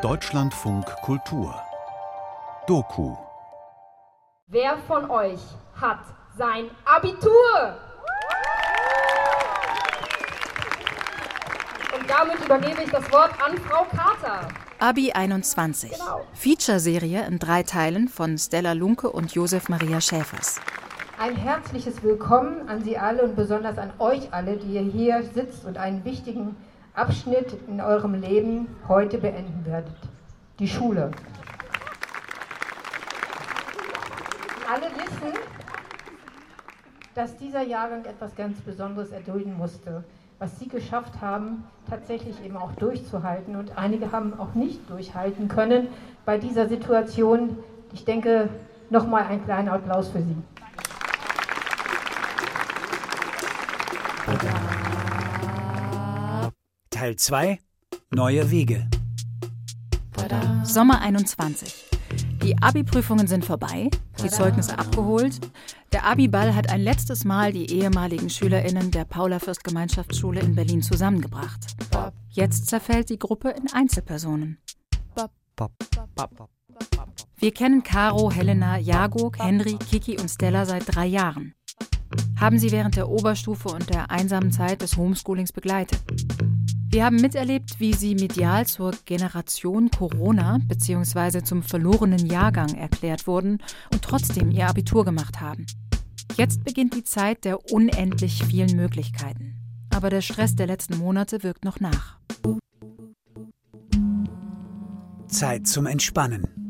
Deutschlandfunk Kultur Doku Wer von euch hat sein Abitur? Und damit übergebe ich das Wort an Frau Carter. Abi 21. Genau. Feature-Serie in drei Teilen von Stella Lunke und Josef Maria Schäfers. Ein herzliches Willkommen an Sie alle und besonders an euch alle, die ihr hier sitzt und einen wichtigen Abschnitt in eurem Leben heute beenden werdet. Die Schule. Alle wissen, dass dieser Jahrgang etwas ganz Besonderes erdulden musste. Was Sie geschafft haben, tatsächlich eben auch durchzuhalten. Und einige haben auch nicht durchhalten können bei dieser Situation. Ich denke, nochmal ein kleiner Applaus für Sie. Teil 2 Neue Wege. Sommer 21. Die Abi-Prüfungen sind vorbei, die Zeugnisse abgeholt. Der Abi-Ball hat ein letztes Mal die ehemaligen SchülerInnen der Paula-Fürst-Gemeinschaftsschule in Berlin zusammengebracht. Jetzt zerfällt die Gruppe in Einzelpersonen. Wir kennen Caro, Helena, Jago, Henry, Kiki und Stella seit drei Jahren. Haben sie während der Oberstufe und der einsamen Zeit des Homeschoolings begleitet. Wir haben miterlebt, wie sie medial zur Generation Corona bzw. zum verlorenen Jahrgang erklärt wurden und trotzdem ihr Abitur gemacht haben. Jetzt beginnt die Zeit der unendlich vielen Möglichkeiten. Aber der Stress der letzten Monate wirkt noch nach. Zeit zum Entspannen.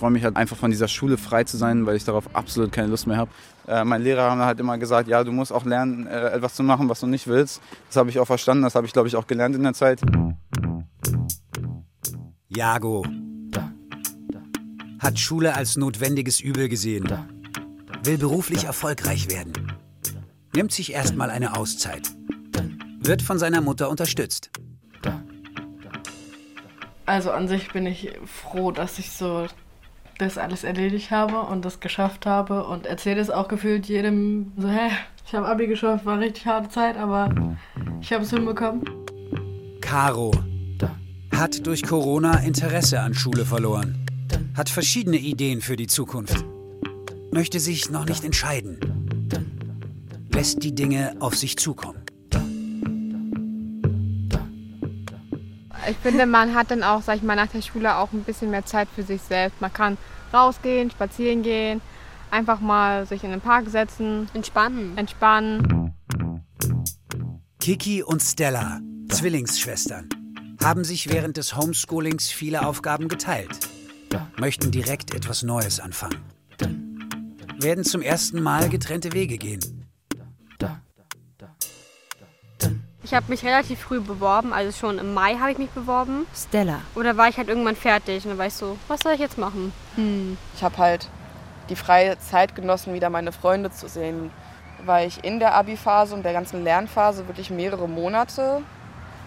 Ich freue mich halt einfach von dieser Schule frei zu sein, weil ich darauf absolut keine Lust mehr habe. Äh, meine Lehrer haben halt immer gesagt, ja, du musst auch lernen, äh, etwas zu machen, was du nicht willst. Das habe ich auch verstanden, das habe ich, glaube ich, auch gelernt in der Zeit. Jago. Hat Schule als notwendiges Übel gesehen. Will beruflich erfolgreich werden. Nimmt sich erstmal eine Auszeit. Wird von seiner Mutter unterstützt. Also an sich bin ich froh, dass ich so das alles erledigt habe und das geschafft habe und erzähle es auch gefühlt jedem so, hä, ich habe Abi geschafft, war richtig harte Zeit, aber ich habe es hinbekommen. Caro. Hat durch Corona Interesse an Schule verloren. Hat verschiedene Ideen für die Zukunft. Möchte sich noch nicht entscheiden. Lässt die Dinge auf sich zukommen. Ich finde, man hat dann auch, sag ich mal, nach der Schule auch ein bisschen mehr Zeit für sich selbst. Man kann rausgehen, spazieren gehen, einfach mal sich in den Park setzen, Entspannen. entspannen. Kiki und Stella, Zwillingsschwestern, haben sich während des Homeschoolings viele Aufgaben geteilt. Möchten direkt etwas Neues anfangen. Werden zum ersten Mal getrennte Wege gehen. Ich habe mich relativ früh beworben, also schon im Mai habe ich mich beworben. Stella. Oder war ich halt irgendwann fertig und dann war ich so, was soll ich jetzt machen? Hm. Ich habe halt die freie Zeit genossen, wieder meine Freunde zu sehen, weil ich in der Abi-Phase und der ganzen Lernphase wirklich mehrere Monate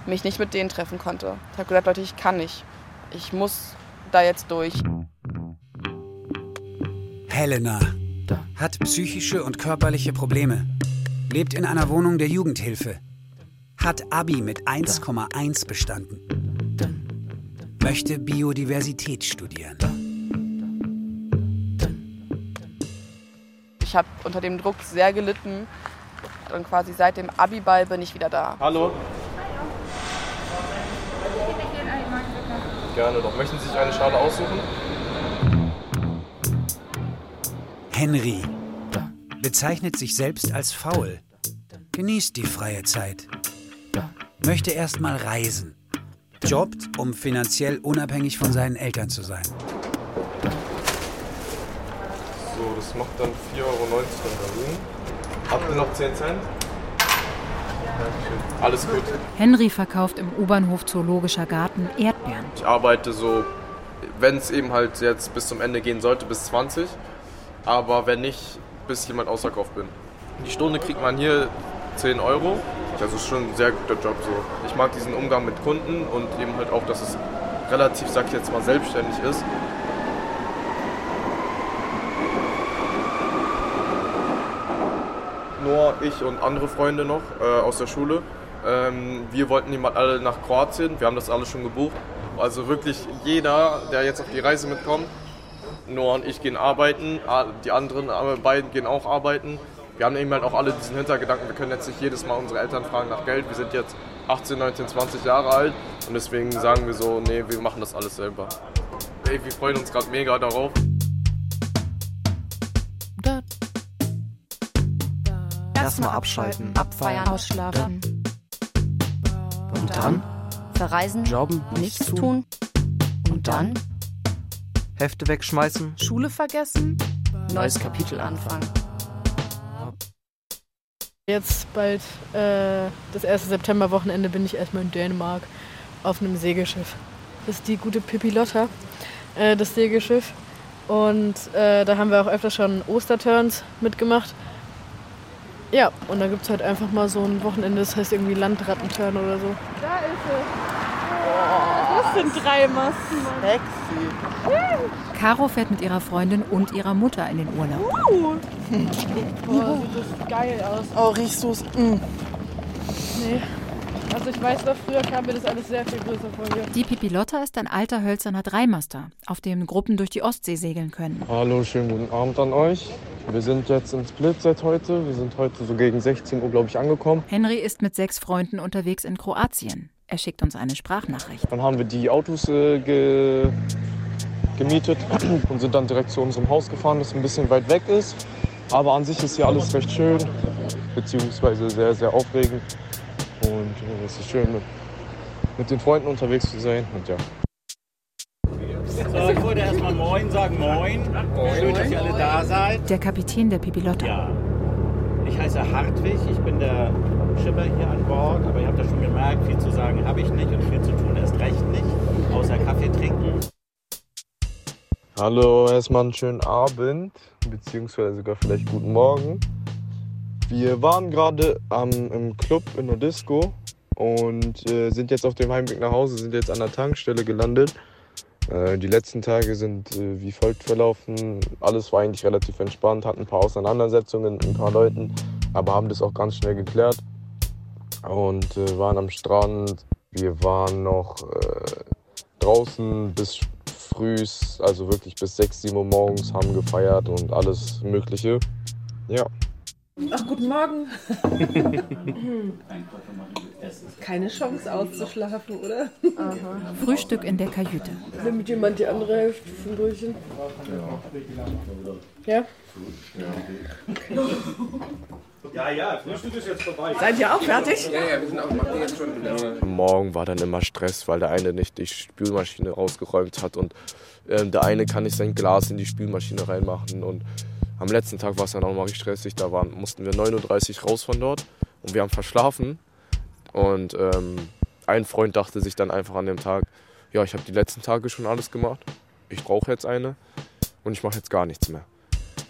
mich nicht mit denen treffen konnte. Ich habe gesagt, Leute, ich kann nicht. Ich muss da jetzt durch. Helena hat psychische und körperliche Probleme. Lebt in einer Wohnung der Jugendhilfe. Hat Abi mit 1,1 bestanden. Möchte Biodiversität studieren. Ich habe unter dem Druck sehr gelitten und quasi seit dem Abi-Ball bin ich wieder da. Hallo. Gerne doch. Möchten Sie sich eine Schale aussuchen? Henry bezeichnet sich selbst als faul. Genießt die freie Zeit. Möchte erst mal reisen. Jobbt, um finanziell unabhängig von seinen Eltern zu sein. So, das macht dann 4,90 Euro in Berlin. Habt ihr noch 10 Cent? Dankeschön. Alles gut. Henry verkauft im U-Bahnhof Zoologischer Garten Erdbeeren. Ich arbeite so, wenn es eben halt jetzt bis zum Ende gehen sollte, bis 20. Aber wenn nicht, bis jemand ausverkauft bin. Die Stunde kriegt man hier 10 Euro. Das ist schon ein sehr guter Job so. Ich mag diesen Umgang mit Kunden und eben halt auch, dass es relativ, sag ich jetzt mal, selbstständig ist. Nur ich und andere Freunde noch äh, aus der Schule. Ähm, wir wollten niemand alle nach Kroatien, wir haben das alles schon gebucht. Also wirklich jeder, der jetzt auf die Reise mitkommt, Noah und ich gehen arbeiten, die anderen beiden gehen auch arbeiten. Wir haben eben halt auch alle diesen Hintergedanken, wir können jetzt nicht jedes Mal unsere Eltern fragen nach Geld. Wir sind jetzt 18, 19, 20 Jahre alt und deswegen sagen wir so, nee, wir machen das alles selber. Ey, wir freuen uns gerade mega darauf. Erstmal abschalten, abfeiern, ausschlafen. Und dann? Verreisen, jobben, nichts tun. Und dann? Hefte wegschmeißen, Schule vergessen, neues Kapitel anfangen. Jetzt bald äh, das erste Septemberwochenende bin ich erstmal in Dänemark auf einem Segelschiff. Das ist die gute Pipilotta, äh, das Segelschiff. Und äh, da haben wir auch öfter schon Osterturns mitgemacht. Ja, und da gibt es halt einfach mal so ein Wochenende, das heißt irgendwie Landrattenturn oder so. Da ist sie. Das sind drei Masten. Sexy. Caro fährt mit ihrer Freundin und ihrer Mutter in den Urlaub. Uh. Boah, sieht das geil aus. Oh, riechst du's? Mm. Nee. Also ich weiß noch, früher kam mir das alles sehr viel größer vor hier. Die Pipilotta ist ein alter hölzerner Dreimaster, auf dem Gruppen durch die Ostsee segeln können. Hallo, schönen guten Abend an euch. Wir sind jetzt in Split seit heute. Wir sind heute so gegen 16 Uhr, glaube ich, angekommen. Henry ist mit sechs Freunden unterwegs in Kroatien. Er schickt uns eine Sprachnachricht. Dann haben wir die Autos äh, ge gemietet und sind dann direkt zu unserem Haus gefahren, das ein bisschen weit weg ist. Aber an sich ist hier alles recht schön, beziehungsweise sehr, sehr aufregend. Und äh, es ist schön, mit, mit den Freunden unterwegs zu sein. Und ja. So, ich wollte erstmal Moin sagen. Moin. Moin. Schön, dass ihr alle da seid. Der Kapitän der Pipilotta. Ja. Ich heiße Hartwig, ich bin der Schipper hier an Bord, aber ihr habt ja schon gemerkt, viel zu sagen habe ich nicht und viel zu tun erst recht nicht, außer Kaffee trinken. Hallo, erstmal einen schönen Abend, beziehungsweise sogar vielleicht guten Morgen. Wir waren gerade im Club in der Disco und äh, sind jetzt auf dem Heimweg nach Hause, sind jetzt an der Tankstelle gelandet. Äh, die letzten Tage sind äh, wie folgt verlaufen. Alles war eigentlich relativ entspannt, hatten ein paar Auseinandersetzungen mit ein paar Leuten, aber haben das auch ganz schnell geklärt und äh, waren am Strand. Wir waren noch äh, draußen bis frühs, also wirklich bis 6, 7 Uhr morgens, haben gefeiert und alles Mögliche. Ja. Ach, guten Morgen. Keine Chance auszuschlafen, oder? Aha. Frühstück in der Kajüte. Nimmt jemand die andere Hälfte von Brötchen? Ja. Ja? Okay. Ja, ja, Frühstück ist jetzt vorbei. Seid ihr auch fertig? Ja, ja, wir sind auch, machen jetzt schon wieder. Morgen war dann immer Stress, weil der eine nicht die Spülmaschine rausgeräumt hat und äh, der eine kann nicht sein Glas in die Spülmaschine reinmachen und am letzten Tag war es dann auch mal richtig stressig. Da waren, mussten wir 9.30 Uhr raus von dort und wir haben verschlafen. Und ähm, ein Freund dachte sich dann einfach an dem Tag, ja, ich habe die letzten Tage schon alles gemacht. Ich brauche jetzt eine und ich mache jetzt gar nichts mehr.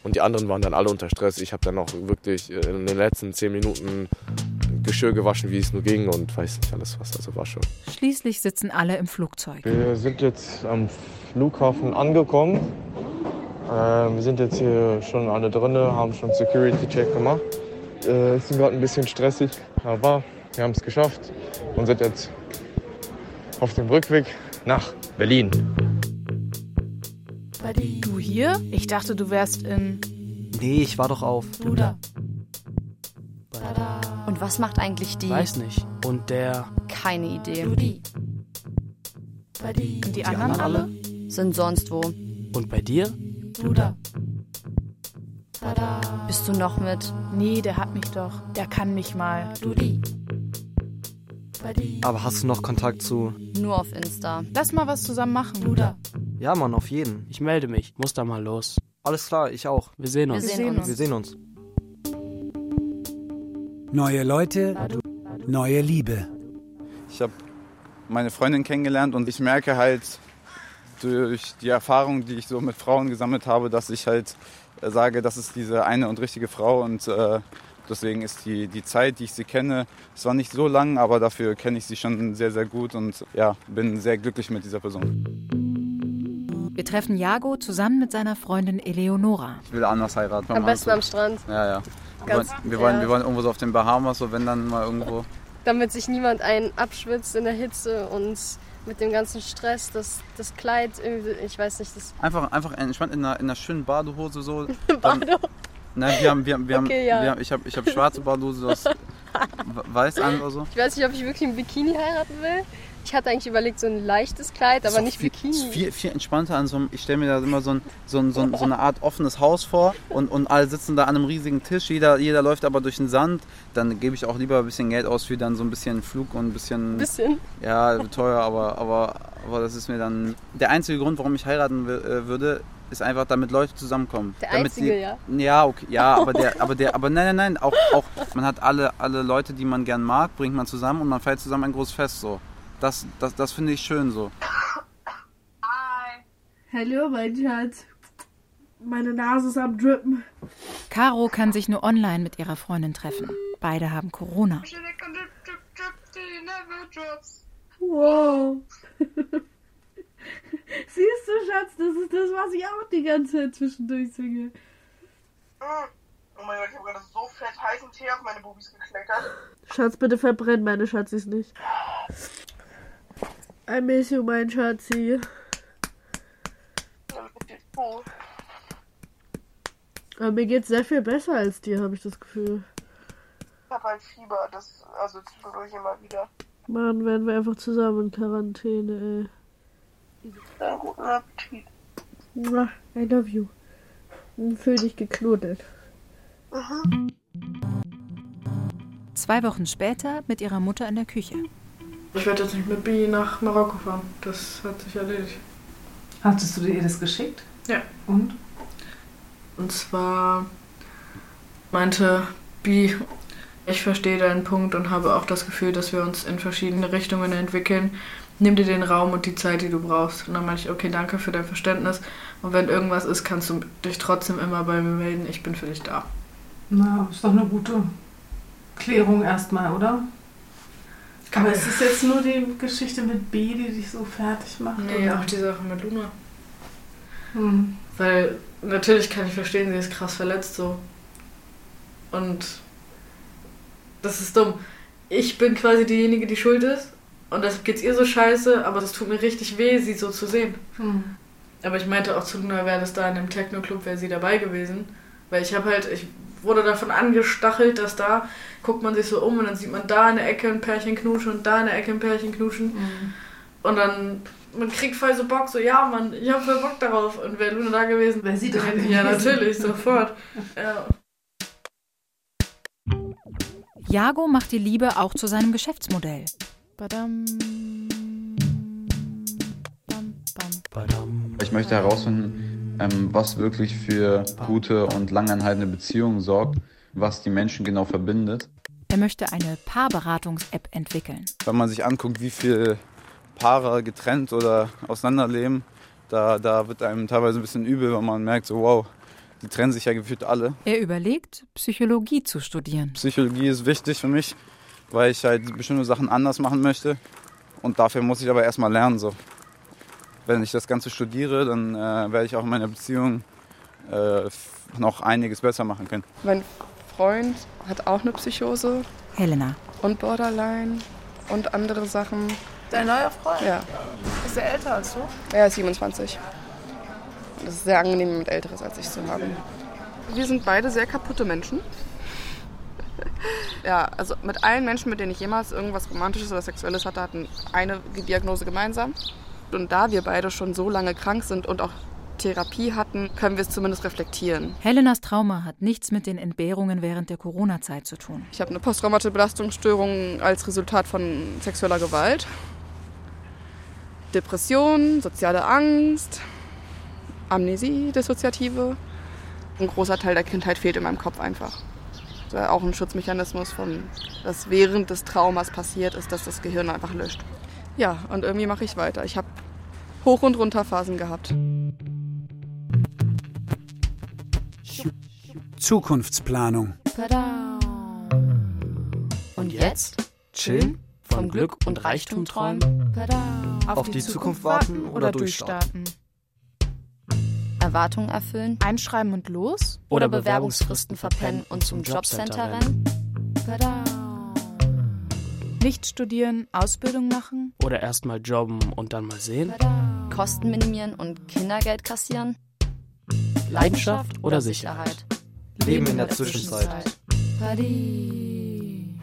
Und die anderen waren dann alle unter Stress. Ich habe dann auch wirklich in den letzten zehn Minuten Geschirr gewaschen, wie es nur ging und weiß nicht alles was. Also war schon. Schließlich sitzen alle im Flugzeug. Wir sind jetzt am Flughafen angekommen. Äh, wir sind jetzt hier schon alle drin, haben schon Security-Check gemacht. Äh, ist gerade ein bisschen stressig, aber wir haben es geschafft und sind jetzt auf dem Rückweg nach Berlin. Du hier? Ich dachte, du wärst in. Nee, ich war doch auf. Luda. Und was macht eigentlich die? Weiß nicht. Und der. Keine Idee. Und die, Die anderen, anderen alle? Sind sonst wo. Und bei dir? Luda. Bist du noch mit? Nee, der hat mich doch. Der kann mich mal. Ludi. Aber hast du noch Kontakt zu. Nur auf Insta. Lass mal was zusammen machen. Luda. Ja, Mann, auf jeden. Ich melde mich. Muss da mal los. Alles klar, ich auch. Wir sehen Wir uns. sehen uns. Wir sehen uns. Neue Leute, neue Liebe. Ich habe meine Freundin kennengelernt und ich merke halt durch die Erfahrung, die ich so mit Frauen gesammelt habe, dass ich halt äh, sage, das ist diese eine und richtige Frau und äh, deswegen ist die, die Zeit, die ich sie kenne, es war nicht so lang, aber dafür kenne ich sie schon sehr, sehr gut und ja, bin sehr glücklich mit dieser Person. Wir treffen Jago zusammen mit seiner Freundin Eleonora. Ich will anders heiraten. Am besten am Strand. Ja, ja. Wir wollen, Ganz- wir, wollen, ja. wir wollen irgendwo so auf den Bahamas, so wenn dann mal irgendwo. damit sich niemand einen abschwitzt in der Hitze und mit dem ganzen Stress, dass das Kleid irgendwie, ich weiß nicht, das Einfach, einfach entspannt in einer, in einer schönen Badehose so. Bado. Nein, wir haben, wir haben, wir haben, Okay, ja. wir haben ich habe ich hab schwarze Badehose, du hast weiß an oder so. Ich weiß nicht, ob ich wirklich ein Bikini heiraten will. Ich hatte eigentlich überlegt, so ein leichtes Kleid, aber nicht viel, Bikini. Viel, viel entspannter an so einem, ich stelle mir da immer so, ein, so, ein, so, ein, so eine Art offenes Haus vor und, und alle sitzen da an einem riesigen Tisch, jeder, jeder läuft aber durch den Sand. Dann gebe ich auch lieber ein bisschen Geld aus für dann so ein bisschen Flug und ein bisschen. Bisschen? Ja, teuer, aber, aber, aber das ist mir dann. Der einzige Grund, warum ich heiraten äh, würde, ist einfach, damit Leute zusammenkommen. Der damit einzige, ja? Ja, okay, ja, aber der, aber der, aber nein, nein, nein, auch, auch, man hat alle, alle Leute, die man gern mag, bringt man zusammen und man feiert zusammen ein großes Fest so. Das, das, das finde ich schön so. Hallo, mein Schatz. Meine Nase ist am Drippen. Caro kann sich nur online mit ihrer Freundin treffen. Beide haben Corona. Wow. Siehst du, Schatz, das ist das, was ich auch die ganze Zeit zwischendurch singe. Oh mein Gott, ich habe gerade so fett heißen Tee auf meine Bubis gekleckert. Schatz, bitte verbrenn meine Schatzis nicht. I miss you, mein Schatzi. Aber mir geht's sehr viel besser als dir, habe ich das Gefühl. Ich habe halt Fieber, das also zwischendurch immer wieder. Mann, werden wir einfach zusammen in Quarantäne, Dann guten Appetit. I love you. Fühl dich geknuddelt. Zwei Wochen später mit ihrer Mutter in der Küche. Ich werde jetzt nicht mit Bi nach Marokko fahren. Das hat sich erledigt. Hattest du dir das geschickt? Ja. Und? Und zwar meinte Bi, ich verstehe deinen Punkt und habe auch das Gefühl, dass wir uns in verschiedene Richtungen entwickeln. Nimm dir den Raum und die Zeit, die du brauchst. Und dann meinte ich, okay, danke für dein Verständnis. Und wenn irgendwas ist, kannst du dich trotzdem immer bei mir melden. Ich bin für dich da. Na, ist doch eine gute Klärung erstmal, oder? Aber ist es jetzt nur die Geschichte mit B, die dich so fertig macht? Nee, oder? auch die Sache mit Luna. Hm. Weil natürlich kann ich verstehen, sie ist krass verletzt so. Und das ist dumm. Ich bin quasi diejenige, die schuld ist. Und deshalb geht's ihr so scheiße, aber es tut mir richtig weh, sie so zu sehen. Hm. Aber ich meinte auch zu Luna, wäre das da in dem Techno-Club, wäre sie dabei gewesen. Weil ich habe halt, ich wurde davon angestachelt, dass da guckt man sich so um und dann sieht man da in der Ecke ein Pärchen knuschen und da in der Ecke ein Pärchen knuschen. Und dann, man kriegt voll so Bock, so, ja, Mann, ich habe voll Bock darauf. Und wäre Luna da gewesen, wäre sie da Ja, gewesen. natürlich, sofort. Ja. Jago macht die Liebe auch zu seinem Geschäftsmodell. Badam. Ich möchte herausfinden, ähm, was wirklich für gute und langanhaltende Beziehungen sorgt, was die Menschen genau verbindet. Er möchte eine Paarberatungs-App entwickeln. Wenn man sich anguckt, wie viele Paare getrennt oder auseinanderleben, da, da wird einem teilweise ein bisschen übel, wenn man merkt, so wow, die trennen sich ja gefühlt alle. Er überlegt, Psychologie zu studieren. Psychologie ist wichtig für mich, weil ich halt bestimmte Sachen anders machen möchte. Und dafür muss ich aber erstmal lernen. So. Wenn ich das Ganze studiere, dann äh, werde ich auch in meiner Beziehung äh, noch einiges besser machen können. Mein Freund hat auch eine Psychose Helena. und Borderline und andere Sachen. Dein neuer Freund? Ja. Ist er älter als du? Er ist 27. Und es ist sehr angenehm, mit Älteres als ich zu haben. Wir sind beide sehr kaputte Menschen. Ja, also mit allen Menschen, mit denen ich jemals irgendwas Romantisches oder Sexuelles hatte, hatten eine Diagnose gemeinsam. Und da wir beide schon so lange krank sind und auch Therapie hatten, können wir es zumindest reflektieren. Helenas Trauma hat nichts mit den Entbehrungen während der Corona-Zeit zu tun. Ich habe eine posttraumatische Belastungsstörung als Resultat von sexueller Gewalt. Depression, soziale Angst, Amnesie, Dissoziative. Ein großer Teil der Kindheit fehlt in meinem Kopf einfach. Das war auch ein Schutzmechanismus, von, das während des Traumas passiert ist, dass das Gehirn einfach löscht. Ja, und irgendwie mache ich weiter. Ich habe Hoch- und Runterphasen gehabt. Zukunftsplanung. Und jetzt? Chillen, Vom Glück und Reichtum träumen? Auf die Zukunft warten oder durchstarten? Erwartungen erfüllen? Einschreiben und los? Oder Bewerbungsfristen verpennen und zum Jobcenter rennen? Nicht studieren, Ausbildung machen? Oder erstmal jobben und dann mal sehen? Kosten minimieren und Kindergeld kassieren? Leidenschaft oder Sicherheit? Leben in der Zwischenzeit.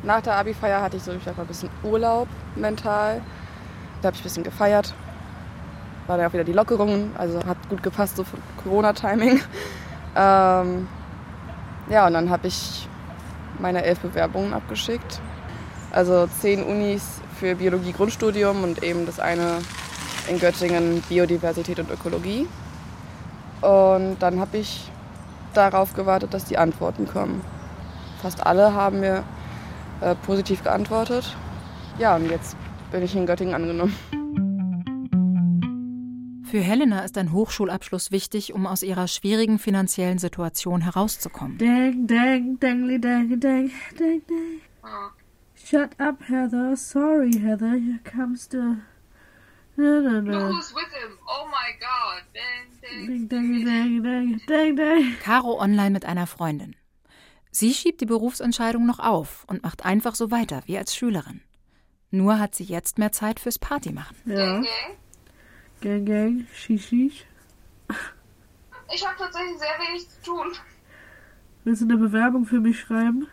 Nach der Abi-Feier hatte ich so ich ein bisschen Urlaub mental. Da habe ich ein bisschen gefeiert. War dann auch wieder die Lockerungen, also hat gut gepasst so Corona-Timing. Ähm, ja, und dann habe ich meine elf Bewerbungen abgeschickt. Also zehn Unis für Biologie Grundstudium und eben das eine in Göttingen Biodiversität und Ökologie. Und dann habe ich darauf gewartet, dass die Antworten kommen. Fast alle haben mir äh, positiv geantwortet. Ja, und jetzt bin ich in Göttingen angenommen. Für Helena ist ein Hochschulabschluss wichtig, um aus ihrer schwierigen finanziellen Situation herauszukommen. Dang, dang, dangly, dang, dang, dang, dang. Shut up, Heather. Sorry, Heather. Here comes the. No, no, no. Look who's with him. Oh my god. Dang, dang, dang, dang, dang, dang, dang. Caro online mit einer Freundin. Sie schiebt die Berufsentscheidung noch auf und macht einfach so weiter wie als Schülerin. Nur hat sie jetzt mehr Zeit fürs Partymachen. Ja. Gang, gang, shish, shish. Ich habe tatsächlich sehr wenig zu tun. Willst du eine Bewerbung für mich schreiben?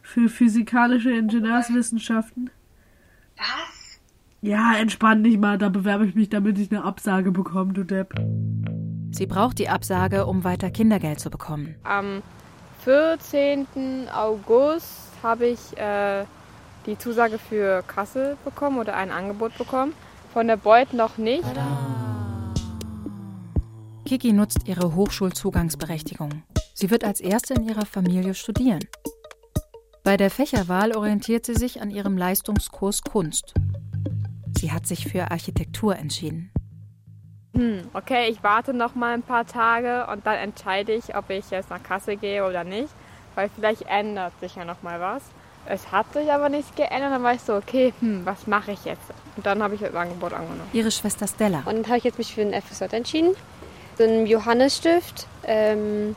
Für physikalische Ingenieurswissenschaften? Was? Ja, entspann dich mal, da bewerbe ich mich, damit ich eine Absage bekomme, du Depp. Sie braucht die Absage, um weiter Kindergeld zu bekommen. Am 14. August habe ich äh, die Zusage für Kassel bekommen oder ein Angebot bekommen. Von der Beut noch nicht. Kiki nutzt ihre Hochschulzugangsberechtigung. Sie wird als erste in ihrer Familie studieren. Bei der Fächerwahl orientiert sie sich an ihrem Leistungskurs Kunst. Sie hat sich für Architektur entschieden. Hm, okay, ich warte noch mal ein paar Tage und dann entscheide ich, ob ich jetzt nach Kassel gehe oder nicht, weil vielleicht ändert sich ja noch mal was. Es hat sich aber nichts geändert, dann war ich so, okay, hm, was mache ich jetzt? Und dann habe ich das Angebot angenommen. Ihre Schwester Stella. Und dann habe ich jetzt mich für den FSJ entschieden. So ein Johannesstift. Ähm,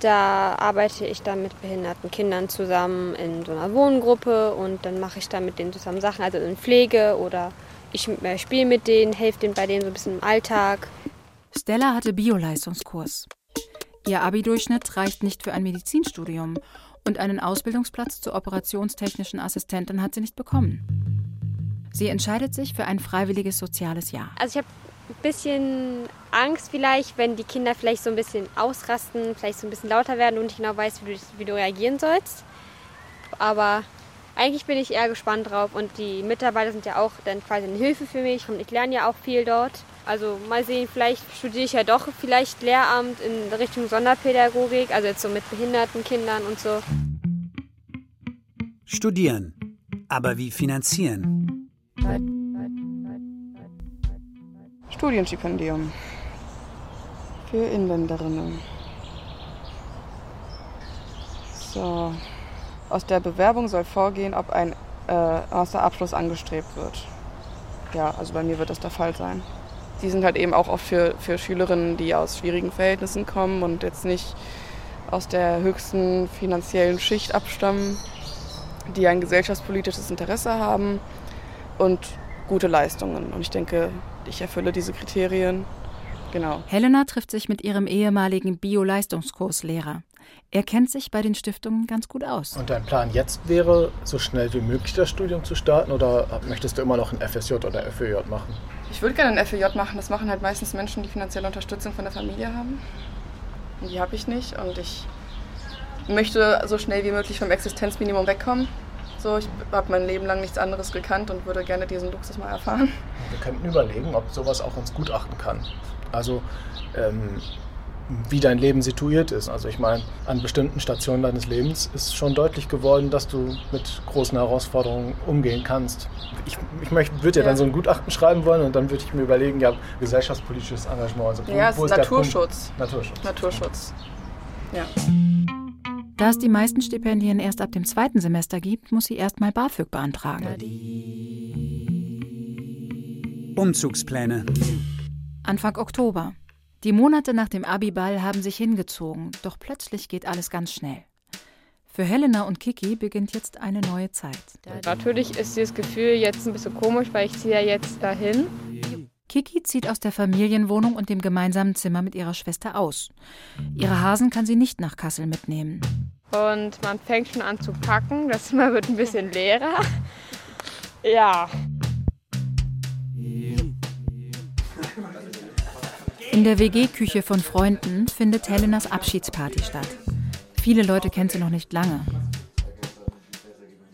da arbeite ich dann mit behinderten Kindern zusammen in so einer Wohngruppe und dann mache ich da mit denen zusammen Sachen, also in Pflege oder ich äh, spiele mit denen, helfe denen bei denen so ein bisschen im Alltag. Stella hatte Bio-Leistungskurs. Ihr Abi-Durchschnitt reicht nicht für ein Medizinstudium und einen Ausbildungsplatz zur operationstechnischen Assistentin hat sie nicht bekommen. Sie entscheidet sich für ein freiwilliges soziales Jahr. Also ich habe ein bisschen Angst vielleicht, wenn die Kinder vielleicht so ein bisschen ausrasten, vielleicht so ein bisschen lauter werden und nicht genau weißt, wie du, wie du reagieren sollst. Aber eigentlich bin ich eher gespannt drauf und die Mitarbeiter sind ja auch dann quasi eine Hilfe für mich und ich lerne ja auch viel dort. Also mal sehen, vielleicht studiere ich ja doch vielleicht Lehramt in Richtung Sonderpädagogik, also jetzt so mit behinderten Kindern und so. Studieren. Aber wie finanzieren? Studienstipendium für Inländerinnen. So. Aus der Bewerbung soll vorgehen, ob ein äh, Masterabschluss angestrebt wird. Ja, also bei mir wird das der Fall sein. Die sind halt eben auch oft für, für Schülerinnen, die aus schwierigen Verhältnissen kommen und jetzt nicht aus der höchsten finanziellen Schicht abstammen, die ein gesellschaftspolitisches Interesse haben und gute Leistungen. Und ich denke, ich erfülle diese Kriterien. Genau. Helena trifft sich mit ihrem ehemaligen Bio-Leistungskurslehrer. Er kennt sich bei den Stiftungen ganz gut aus. Und dein Plan jetzt wäre, so schnell wie möglich das Studium zu starten oder möchtest du immer noch ein FSJ oder FÖJ machen? Ich würde gerne ein FÖJ machen. Das machen halt meistens Menschen, die finanzielle Unterstützung von der Familie haben. Und die habe ich nicht. Und ich möchte so schnell wie möglich vom Existenzminimum wegkommen. So, ich habe mein Leben lang nichts anderes gekannt und würde gerne diesen Luxus mal erfahren. Wir könnten überlegen, ob sowas auch ins Gutachten kann. Also ähm, wie dein Leben situiert ist. Also ich meine, an bestimmten Stationen deines Lebens ist schon deutlich geworden, dass du mit großen Herausforderungen umgehen kannst. Ich, ich möchte, würde ja, dann so ein Gutachten schreiben wollen und dann würde ich mir überlegen, ja, gesellschaftspolitisches Engagement. Also ja, es wo ist Naturschutz. Naturschutz. Naturschutz. Ja. Da es die meisten Stipendien erst ab dem zweiten Semester gibt, muss sie erstmal BAföG beantragen. Umzugspläne. Anfang Oktober. Die Monate nach dem Abiball haben sich hingezogen, doch plötzlich geht alles ganz schnell. Für Helena und Kiki beginnt jetzt eine neue Zeit. Natürlich ist dieses Gefühl jetzt ein bisschen komisch, weil ich ziehe ja jetzt dahin. Kiki zieht aus der Familienwohnung und dem gemeinsamen Zimmer mit ihrer Schwester aus. Ihre Hasen kann sie nicht nach Kassel mitnehmen. Und man fängt schon an zu packen. Das Zimmer wird ein bisschen leerer. Ja. In der WG-Küche von Freunden findet Helenas Abschiedsparty statt. Viele Leute kennt sie noch nicht lange.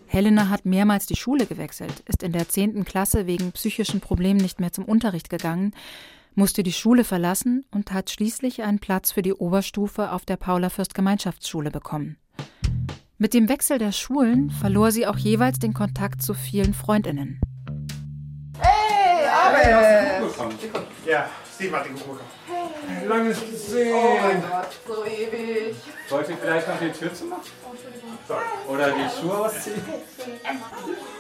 Helena hat mehrmals die Schule gewechselt, ist in der 10. Klasse wegen psychischen Problemen nicht mehr zum Unterricht gegangen, musste die Schule verlassen und hat schließlich einen Platz für die Oberstufe auf der Paula-Fürst-Gemeinschaftsschule bekommen. Mit dem Wechsel der Schulen verlor sie auch jeweils den Kontakt zu vielen Freundinnen. Hey, Abel! Ja, Steve hat den Kuchen bekommen. Hey. Langes gesehen. Oh mein Gott, so ewig. Wollt ihr vielleicht noch die Tür zumachen? Oder die Schuhe ausziehen?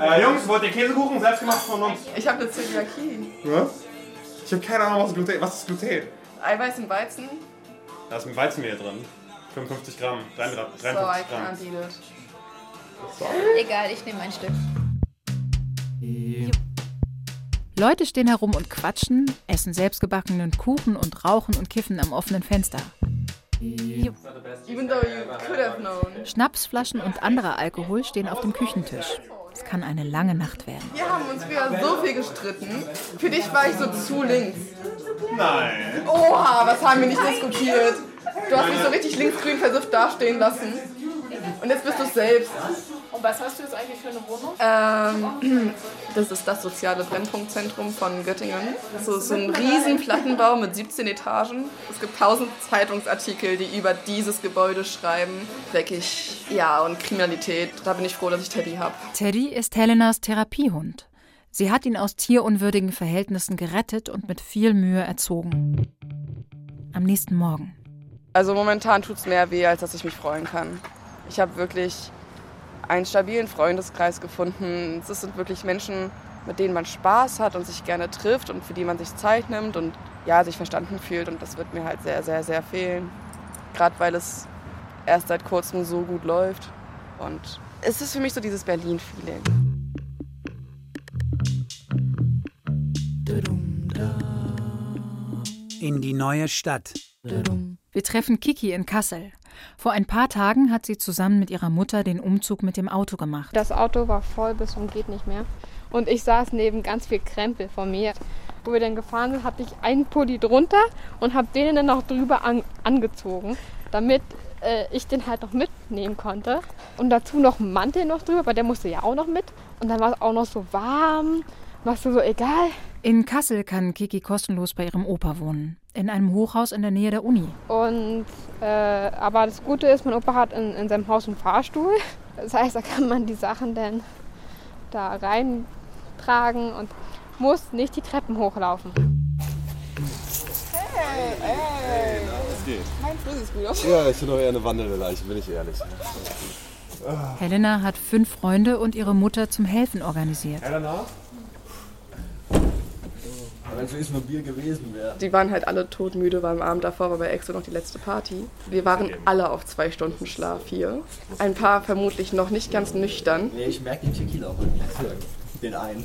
Äh, Jungs, wollt ihr Käsekuchen? Selbstgemacht von uns. Ich habe eine Zöliakie. Was? Ich habe keine Ahnung, was Gluten Was ist Gluten? Eiweiß in Weizen. Da ist ein Weizenmehl drin. 55 Gramm. 53 So, I Gramm. can't eat it. Egal, ich nehme ein Stück. Leute stehen herum und quatschen, essen selbstgebackenen Kuchen und rauchen und kiffen am offenen Fenster. Schnapsflaschen und anderer Alkohol stehen auf dem Küchentisch. Es kann eine lange Nacht werden. Wir haben uns früher so viel gestritten. Für dich war ich so zu links. Nein. Oha, was haben wir nicht diskutiert? Du hast mich so richtig linksgrün versifft dastehen lassen. Und jetzt bist du es selbst. Und was hast du jetzt eigentlich für eine Wohnung? Ähm, das ist das soziale Brennpunktzentrum von Göttingen. So, so ein riesen Plattenbau mit 17 Etagen. Es gibt tausend Zeitungsartikel, die über dieses Gebäude schreiben. Dreckig, ja, und Kriminalität. Da bin ich froh, dass ich Teddy habe. Teddy ist Helenas Therapiehund. Sie hat ihn aus tierunwürdigen Verhältnissen gerettet und mit viel Mühe erzogen. Am nächsten Morgen. Also momentan tut es mehr weh, als dass ich mich freuen kann. Ich habe wirklich einen stabilen Freundeskreis gefunden. Es sind wirklich Menschen, mit denen man Spaß hat und sich gerne trifft und für die man sich Zeit nimmt und ja, sich verstanden fühlt. Und das wird mir halt sehr, sehr, sehr fehlen. Gerade weil es erst seit kurzem so gut läuft. Und es ist für mich so dieses Berlin-Feeling. In die neue Stadt. Wir treffen Kiki in Kassel. Vor ein paar Tagen hat sie zusammen mit ihrer Mutter den Umzug mit dem Auto gemacht. Das Auto war voll bis zum geht nicht mehr. Und ich saß neben ganz viel Krempel von mir. Wo wir dann gefahren sind, hatte ich einen Pulli drunter und habe den dann noch drüber an, angezogen, damit äh, ich den halt noch mitnehmen konnte. Und dazu noch einen Mantel noch drüber, weil der musste ja auch noch mit. Und dann war es auch noch so warm. Machst du so egal. In Kassel kann Kiki kostenlos bei ihrem Opa wohnen. In einem Hochhaus in der Nähe der Uni. Und äh, aber das Gute ist, mein Opa hat in, in seinem Haus einen Fahrstuhl. Das heißt, da kann man die Sachen dann da reintragen und muss nicht die Treppen hochlaufen. Hey, ey. Was geht? Mein Fuß ist gut aus. Ja, ich bin doch eher eine wandelnde Leiche, bin ich ehrlich. Helena hat fünf Freunde und ihre Mutter zum Helfen organisiert. Helena? Wenn es nur Bier gewesen wäre. Die waren halt alle todmüde, weil am Abend davor war bei Exo noch die letzte Party. Wir waren alle auf zwei Stunden Schlaf hier. Ein paar vermutlich noch nicht ganz nüchtern. Nee, ich merke den Tequila auch nicht. Den einen.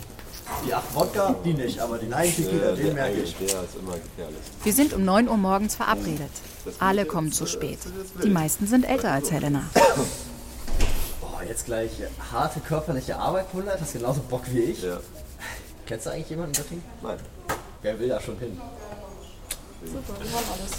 Die 8 Wodka, die nicht, aber den einen Tequila, den merke ich. Der ist immer gefährlich. Wir sind um 9 Uhr morgens verabredet. Alle kommen zu spät. Die meisten sind älter als Helena. Boah, jetzt gleich harte körperliche Arbeit, 100, hast genauso Bock wie ich. Ja. Kennst du eigentlich jemanden in Göttingen? Nein. Wer will da schon hin? Super, wir haben alles.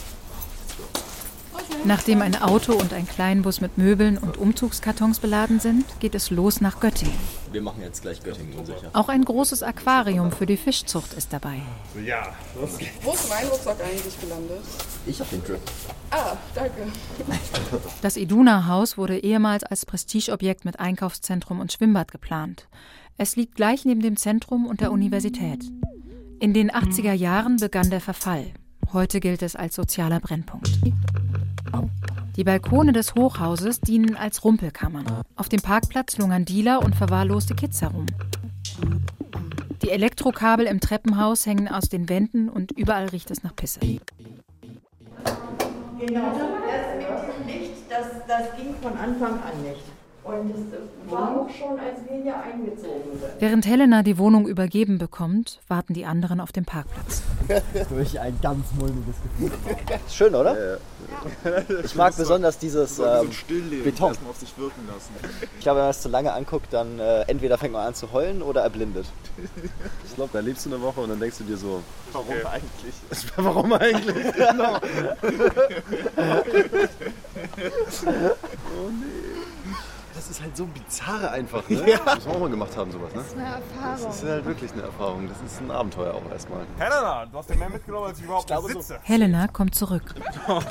Nachdem ein Auto und ein Kleinbus mit Möbeln und Umzugskartons beladen sind, geht es los nach Göttingen. Wir machen jetzt gleich Göttingen unsicher. Auch ein großes Aquarium für die Fischzucht ist dabei. Ja, los geht's. Wo ist mein Rucksack eigentlich gelandet? Ich hab den Drip. Ah, danke. Das Iduna-Haus wurde ehemals als Prestigeobjekt mit Einkaufszentrum und Schwimmbad geplant. Es liegt gleich neben dem Zentrum und der Universität. In den 80er Jahren begann der Verfall. Heute gilt es als sozialer Brennpunkt. Die Balkone des Hochhauses dienen als Rumpelkammern. Auf dem Parkplatz lungern Dealer und verwahrloste Kids herum. Die Elektrokabel im Treppenhaus hängen aus den Wänden und überall riecht es nach Pisse. Genau, das mit diesem Licht, das das ging von Anfang an nicht. Und es war auch schon, als wir hier eingezogen sind. Während Helena die Wohnung übergeben bekommt, warten die anderen auf dem Parkplatz. Durch ein ganz mulmiges Gefühl. Schön, oder? Ich mag besonders dieses ähm, Beton. Auf sich wirken lassen. Ich glaube, wenn man es zu lange anguckt, dann äh, entweder fängt man an zu heulen oder erblindet. Ich glaube, da lebst du eine Woche und dann denkst du dir so, Warum eigentlich? Warum eigentlich? Genau. oh nee. Das ist halt so bizarre einfach, ne? Ja. Das muss man auch mal gemacht haben, sowas, ne? Das ist eine Erfahrung. Das ist halt wirklich eine Erfahrung. Das ist ein Abenteuer auch erstmal. Helena, du hast den mehr mitgenommen, als ich überhaupt besitze. Helena kommt zurück.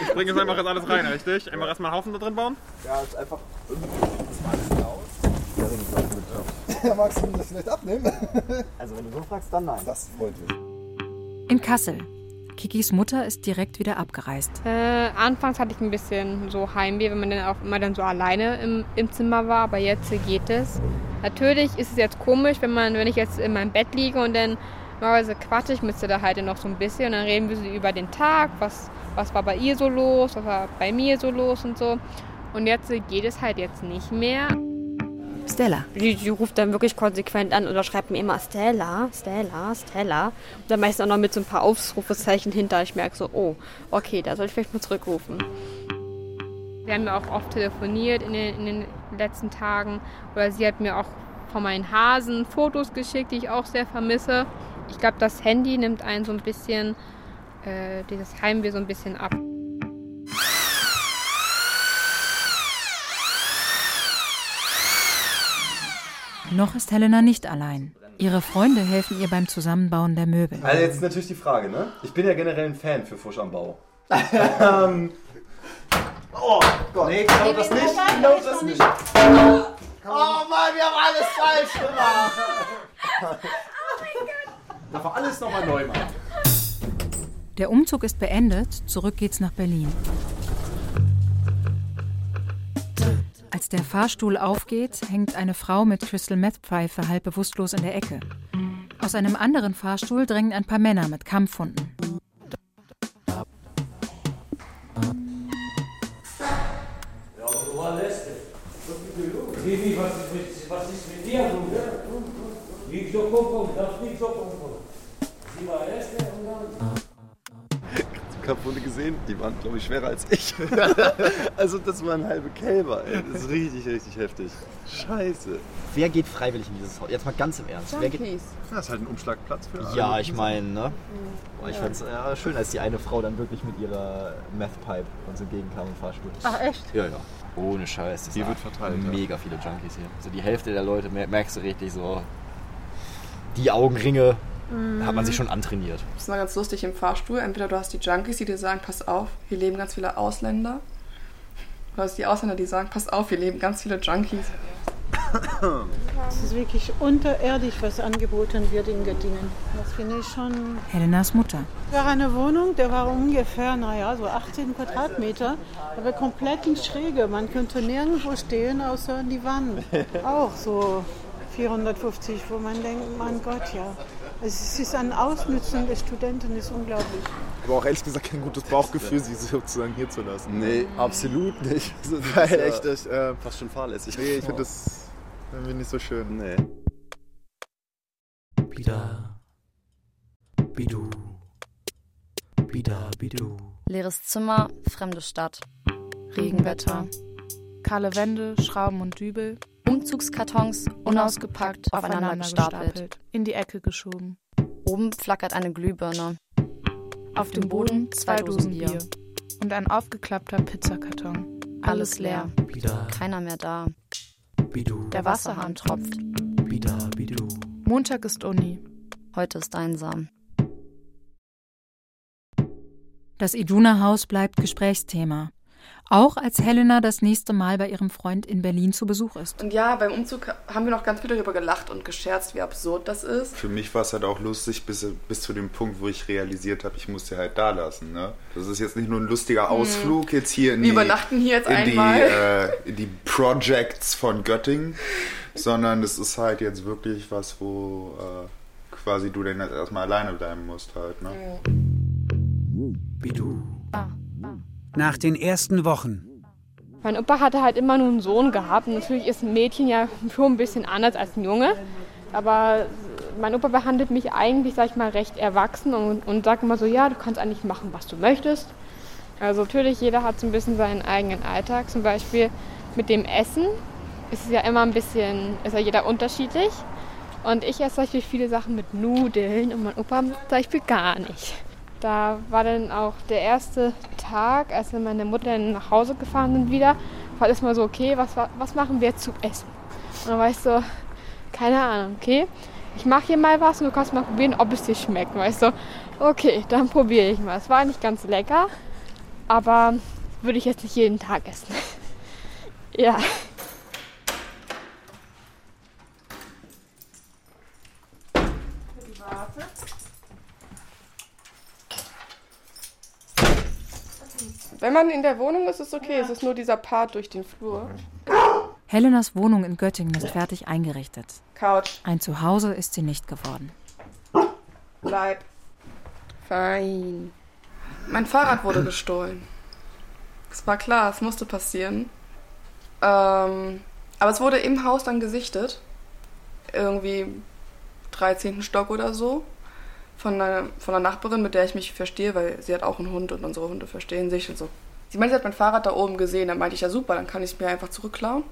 Ich bringe jetzt einfach jetzt alles rein, richtig? Einfach erstmal einen Haufen da drin bauen? Ja, ist einfach. Ja, magst du mir das vielleicht abnehmen? Also, wenn du so fragst, dann nein. Das ist freundlich. In Kassel. Kikis Mutter ist direkt wieder abgereist. Äh, anfangs hatte ich ein bisschen so Heimweh, wenn man dann auch immer dann so alleine im, im Zimmer war, aber jetzt geht es. Natürlich ist es jetzt komisch, wenn man, wenn ich jetzt in meinem Bett liege und dann normalerweise quatsche ich mit da halt noch so ein bisschen und dann reden wir so über den Tag, was, was war bei ihr so los, was war bei mir so los und so. Und jetzt geht es halt jetzt nicht mehr. Stella. Die, die ruft dann wirklich konsequent an oder schreibt mir immer Stella, Stella, Stella. Und dann meistens auch noch mit so ein paar Ausrufezeichen hinter. Ich merke so, oh, okay, da soll ich vielleicht mal zurückrufen. Wir haben ja auch oft telefoniert in den, in den letzten Tagen. Oder sie hat mir auch von meinen Hasen Fotos geschickt, die ich auch sehr vermisse. Ich glaube, das Handy nimmt einen so ein bisschen, äh, dieses Heimweh so ein bisschen ab. Noch ist Helena nicht allein. Ihre Freunde helfen ihr beim Zusammenbauen der Möbel. Also jetzt ist natürlich die Frage, ne? Ich bin ja generell ein Fan für Fusch am Bau. ähm, oh Gott. Nee, genau das nicht. Genau das nicht. Oh Mann, wir haben alles falsch gemacht! Darf man alles nochmal neu machen. Der Umzug ist beendet, zurück geht's nach Berlin. Als der Fahrstuhl aufgeht, hängt eine Frau mit Crystal Meth Pfeife halb bewusstlos in der Ecke. Aus einem anderen Fahrstuhl drängen ein paar Männer mit Kampfhunden. Was ist mit, dir, Bruder? Lieg so gucken, darf nicht so gucken. Die waren, glaube ich, schwerer als ich. also das waren halbe Kälber, ey. Das ist richtig, richtig heftig. Scheiße. Wer geht freiwillig in dieses Haus? Jetzt mal ganz im Ernst. Wer geht, Ja, das ist halt ein Umschlagplatz für alle. ja, ich meine, ne? Boah, ich Ja. fand's ja, schön, als die eine Frau dann wirklich mit ihrer Meth Pipe uns entgegenkam im Fahrstuhl. Ach, echt? Ja, ja. Ohne Scheiß. Das Hier wird verteilt, ja. Mega viele Junkies hier. Also die Hälfte der Leute mer- merkst du richtig so. Die Augenringe Mhm. Hat man sich schon antrainiert. Das war ganz lustig im Fahrstuhl. Entweder du hast die Junkies, die dir sagen, pass auf, hier leben ganz viele Ausländer. Oder du hast die Ausländer, die sagen, pass auf, hier leben ganz viele Junkies. Es ist wirklich unterirdisch, was angeboten wird in Göttingen. Das finde ich schon. Helenas Mutter. Es war eine Wohnung, der war ungefähr, naja, so 18 Quadratmeter, aber komplett in Schräge. Man könnte nirgendwo stehen, außer an die Wand. Auch so 450, wo man denkt, mein Gott, ja. Es ist ein Ausnützen der Studenten, ist unglaublich. Aber auch ehrlich gesagt kein gutes Bauchgefühl, sie sozusagen hier zu lassen. Nee, absolut nicht. Also, das Weil ist ja echt, echt, äh, fast schon fahrlässig. Nee, ich finde das irgendwie nicht so schön. Nee. Bida. Bidu. Bida, bidu. Leeres Zimmer, fremde Stadt. Regenwetter. Kahle Wände, Schrauben und Dübel. Umzugskartons unausgepackt, aufeinander gestapelt. In die Ecke geschoben. Oben flackert eine Glühbirne. Auf dem Boden zwei Dosen Bier. Und ein aufgeklappter Pizzakarton. Alles leer. Keiner mehr da. Bidu. Der Wasserhahn tropft. Bida, bidu. Montag ist Uni. Heute ist einsam. Das Iduna-Haus bleibt Gesprächsthema. Auch als Helena das nächste Mal bei ihrem Freund in Berlin zu Besuch ist. Und ja, beim Umzug haben wir noch ganz viel darüber gelacht und gescherzt, wie absurd das ist. Für mich war es halt auch lustig bis, bis zu dem Punkt, wo ich realisiert habe, ich muss sie halt da lassen. Ne? Das ist jetzt nicht nur ein lustiger Ausflug jetzt hier in Wir die, übernachten hier jetzt in einmal. Die, äh, in die Projects von Göttingen, sondern es ist halt jetzt wirklich was, wo äh, quasi du dann jetzt erstmal alleine bleiben musst halt. Ne? Bidu. Nach den ersten Wochen Mein Opa hatte halt immer nur einen Sohn gehabt. Natürlich ist ein Mädchen ja schon ein bisschen anders als ein Junge. Aber mein Opa behandelt mich eigentlich, sag ich mal, recht erwachsen und, und sagt immer so, ja, du kannst eigentlich machen, was du möchtest. Also natürlich, jeder hat so ein bisschen seinen eigenen Alltag. Zum Beispiel mit dem Essen ist es ja immer ein bisschen, ist ja jeder unterschiedlich. Und ich esse zum Beispiel viele Sachen mit Nudeln und mein Opa zum Beispiel gar nicht. Da war dann auch der erste Tag, als wir meine Mutter dann nach Hause gefahren sind wieder, war das mal so, okay, was, was machen wir zu essen? Und dann war ich so, keine Ahnung, okay, ich mache hier mal was und du kannst mal probieren, ob es dir schmeckt. Weißt du, okay, dann probiere ich mal. Es war nicht ganz lecker, aber würde ich jetzt nicht jeden Tag essen. ja. Wenn man in der Wohnung ist, ist es okay. Es ist nur dieser Part durch den Flur. Helenas Wohnung in Göttingen ist fertig eingerichtet. Couch. Ein Zuhause ist sie nicht geworden. Bleib. Fein. Mein Fahrrad wurde gestohlen. Es war klar, es musste passieren. Ähm, aber es wurde im Haus dann gesichtet. Irgendwie 13. Stock oder so. Von einer, von einer Nachbarin, mit der ich mich verstehe, weil sie hat auch einen Hund und unsere Hunde verstehen sich und so. Sie meinte, sie hat mein Fahrrad da oben gesehen. Dann meinte ich, ja super, dann kann ich es mir einfach zurückklauen.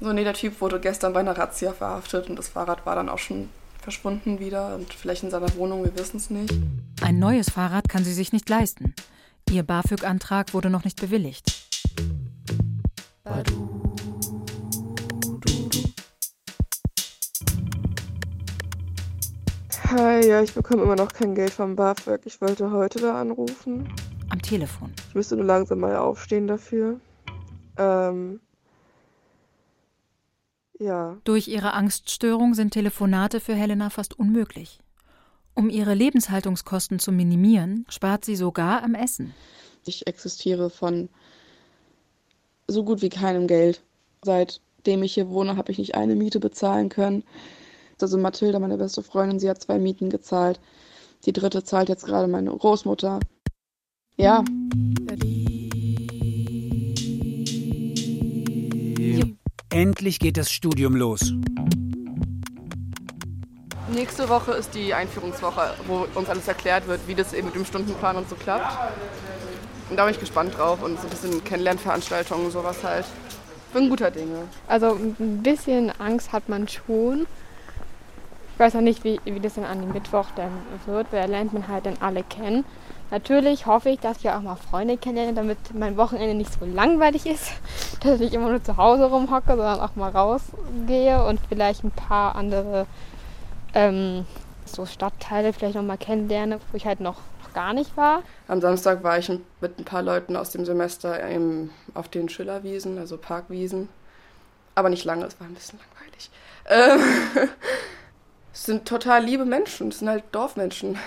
So, nee, der Typ wurde gestern bei einer Razzia verhaftet und das Fahrrad war dann auch schon verschwunden wieder und vielleicht in seiner Wohnung, wir wissen es nicht. Ein neues Fahrrad kann sie sich nicht leisten. Ihr BAföG-Antrag wurde noch nicht bewilligt. Hi, ja, ich bekomme immer noch kein Geld vom BAföG. Ich wollte heute da anrufen. Am Telefon. Ich müsste nur langsam mal aufstehen dafür. Ähm. Ja. Durch ihre Angststörung sind Telefonate für Helena fast unmöglich. Um ihre Lebenshaltungskosten zu minimieren, spart sie sogar am Essen. Ich existiere von so gut wie keinem Geld. Seitdem ich hier wohne, habe ich nicht eine Miete bezahlen können. Also Mathilda, meine beste Freundin, sie hat zwei Mieten gezahlt. Die dritte zahlt jetzt gerade meine Großmutter. Ja. Endlich geht das Studium los. Nächste Woche ist die Einführungswoche, wo uns alles erklärt wird, wie das eben mit dem Stundenplan und so klappt. Und da bin ich gespannt drauf und so ein bisschen Kennenlernveranstaltungen und sowas halt. Bin guter Dinge. Also ein bisschen Angst hat man schon. Weiß auch nicht, wie, wie das dann an dem Mittwoch dann wird, weil da lernt man halt dann alle kennen. Natürlich hoffe ich, dass ich auch mal Freunde kennenlerne, damit mein Wochenende nicht so langweilig ist, dass ich immer nur zu Hause rumhocke, sondern auch mal rausgehe und vielleicht ein paar andere ähm, so Stadtteile vielleicht noch mal kennenlerne, wo ich halt noch, noch gar nicht war. Am Samstag war ich mit ein paar Leuten aus dem Semester im, auf den Schillerwiesen, also Parkwiesen. Aber nicht lange, es war ein bisschen langweilig. Ähm, es sind total liebe Menschen, es sind halt Dorfmenschen.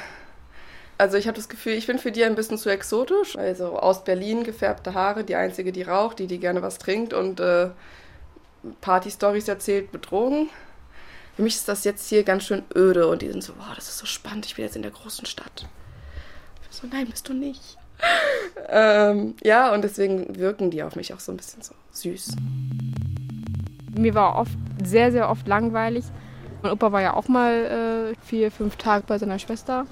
Also ich habe das Gefühl, ich bin für die ein bisschen zu exotisch. Also aus Berlin gefärbte Haare, die einzige, die raucht, die, die gerne was trinkt und äh, Party-Stories erzählt mit Drogen. Für mich ist das jetzt hier ganz schön öde und die sind so, wow, das ist so spannend, ich bin jetzt in der großen Stadt. Ich bin so, nein, bist du nicht. ähm, ja, und deswegen wirken die auf mich auch so ein bisschen so süß. Mir war oft, sehr, sehr oft langweilig. Mein Opa war ja auch mal äh, vier, fünf Tage bei seiner Schwester.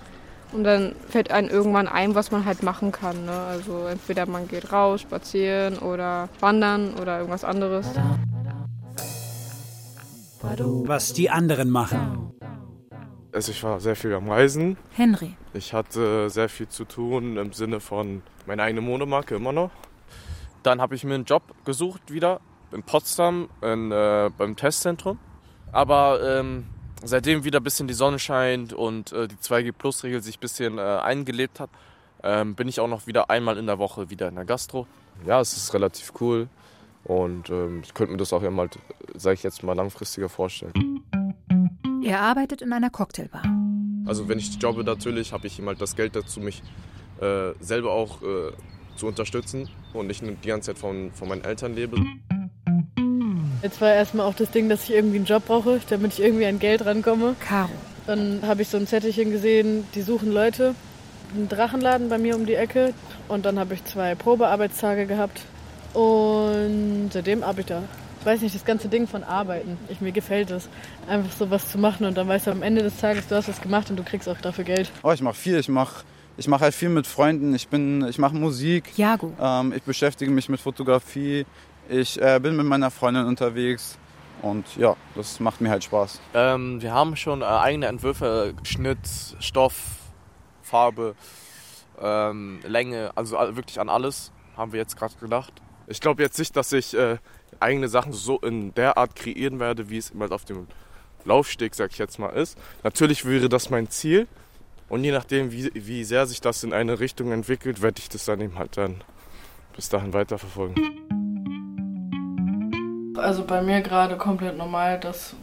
Und dann fällt einem irgendwann ein, was man halt machen kann. Ne? Also entweder man geht raus, spazieren oder wandern oder irgendwas anderes. Was die anderen machen. Also ich war sehr viel am Reisen. Henry. Ich hatte sehr viel zu tun im Sinne von meiner eigenen Modemarke immer noch. Dann habe ich mir einen Job gesucht wieder in Potsdam in, äh, beim Testzentrum. Aber ähm, seitdem wieder ein bisschen die Sonne scheint und äh, die 2G-Plus-Regel sich ein bisschen äh, eingelebt hat, ähm, bin ich auch noch wieder einmal in der Woche wieder in der Gastro. Ja, es ist relativ cool und ähm, ich könnte mir das auch immer, sage ich jetzt mal, langfristiger vorstellen. Er arbeitet in einer Cocktailbar. Also wenn ich jobbe natürlich, habe ich ihm halt das Geld dazu, mich äh, selber auch äh, zu unterstützen und nicht die ganze Zeit von, von meinen Eltern lebe. Jetzt war erstmal auch das Ding, dass ich irgendwie einen Job brauche, damit ich irgendwie an Geld rankomme. Caro. Dann habe ich so ein Zettelchen gesehen, die suchen Leute. Ein Drachenladen bei mir um die Ecke. Und dann habe ich zwei Probearbeitstage gehabt. Und seitdem arbeite ich da. Ich weiß nicht, das ganze Ding von Arbeiten. Ich, mir gefällt es, einfach so was zu machen und dann weißt du am Ende des Tages, du hast was gemacht und du kriegst auch dafür Geld. Oh, ich mache viel. Ich mache ich mach halt viel mit Freunden. Ich, bin- ich mache Musik. Jago. Ähm, ich beschäftige mich mit Fotografie. Ich äh, bin mit meiner Freundin unterwegs. Und ja, das macht mir halt Spaß. Ähm, wir haben schon äh, eigene Entwürfe, Schnitt, Stoff, Farbe, ähm, Länge, also wirklich an alles haben wir jetzt gerade gedacht. Ich glaube jetzt nicht, dass ich äh, eigene Sachen so in der Art kreieren werde, wie es halt auf dem Laufsteg, sag ich jetzt mal, ist. Natürlich wäre das mein Ziel. Und je nachdem, wie, wie sehr sich das in eine Richtung entwickelt, werde ich das dann eben halt dann bis dahin weiterverfolgen. Also bei mir gerade komplett normal, dass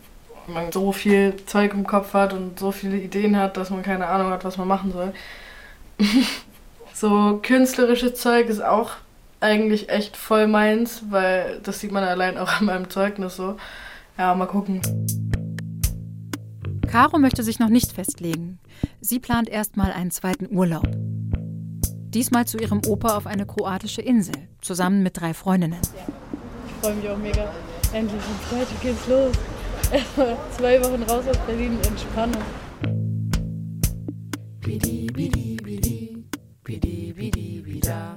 man so viel Zeug im Kopf hat und so viele Ideen hat, dass man keine Ahnung hat, was man machen soll. so künstlerisches Zeug ist auch eigentlich echt voll meins, weil das sieht man allein auch an meinem Zeugnis so. Ja, mal gucken. Caro möchte sich noch nicht festlegen. Sie plant erstmal einen zweiten Urlaub. Diesmal zu ihrem Opa auf eine kroatische Insel, zusammen mit drei Freundinnen. Ich freue mich auch mega. Endlich am Freitag geht's los. Erstmal zwei Wochen raus aus Berlin, Entspannung. Bidi, bidi, bidi, bidi, bidi, bida.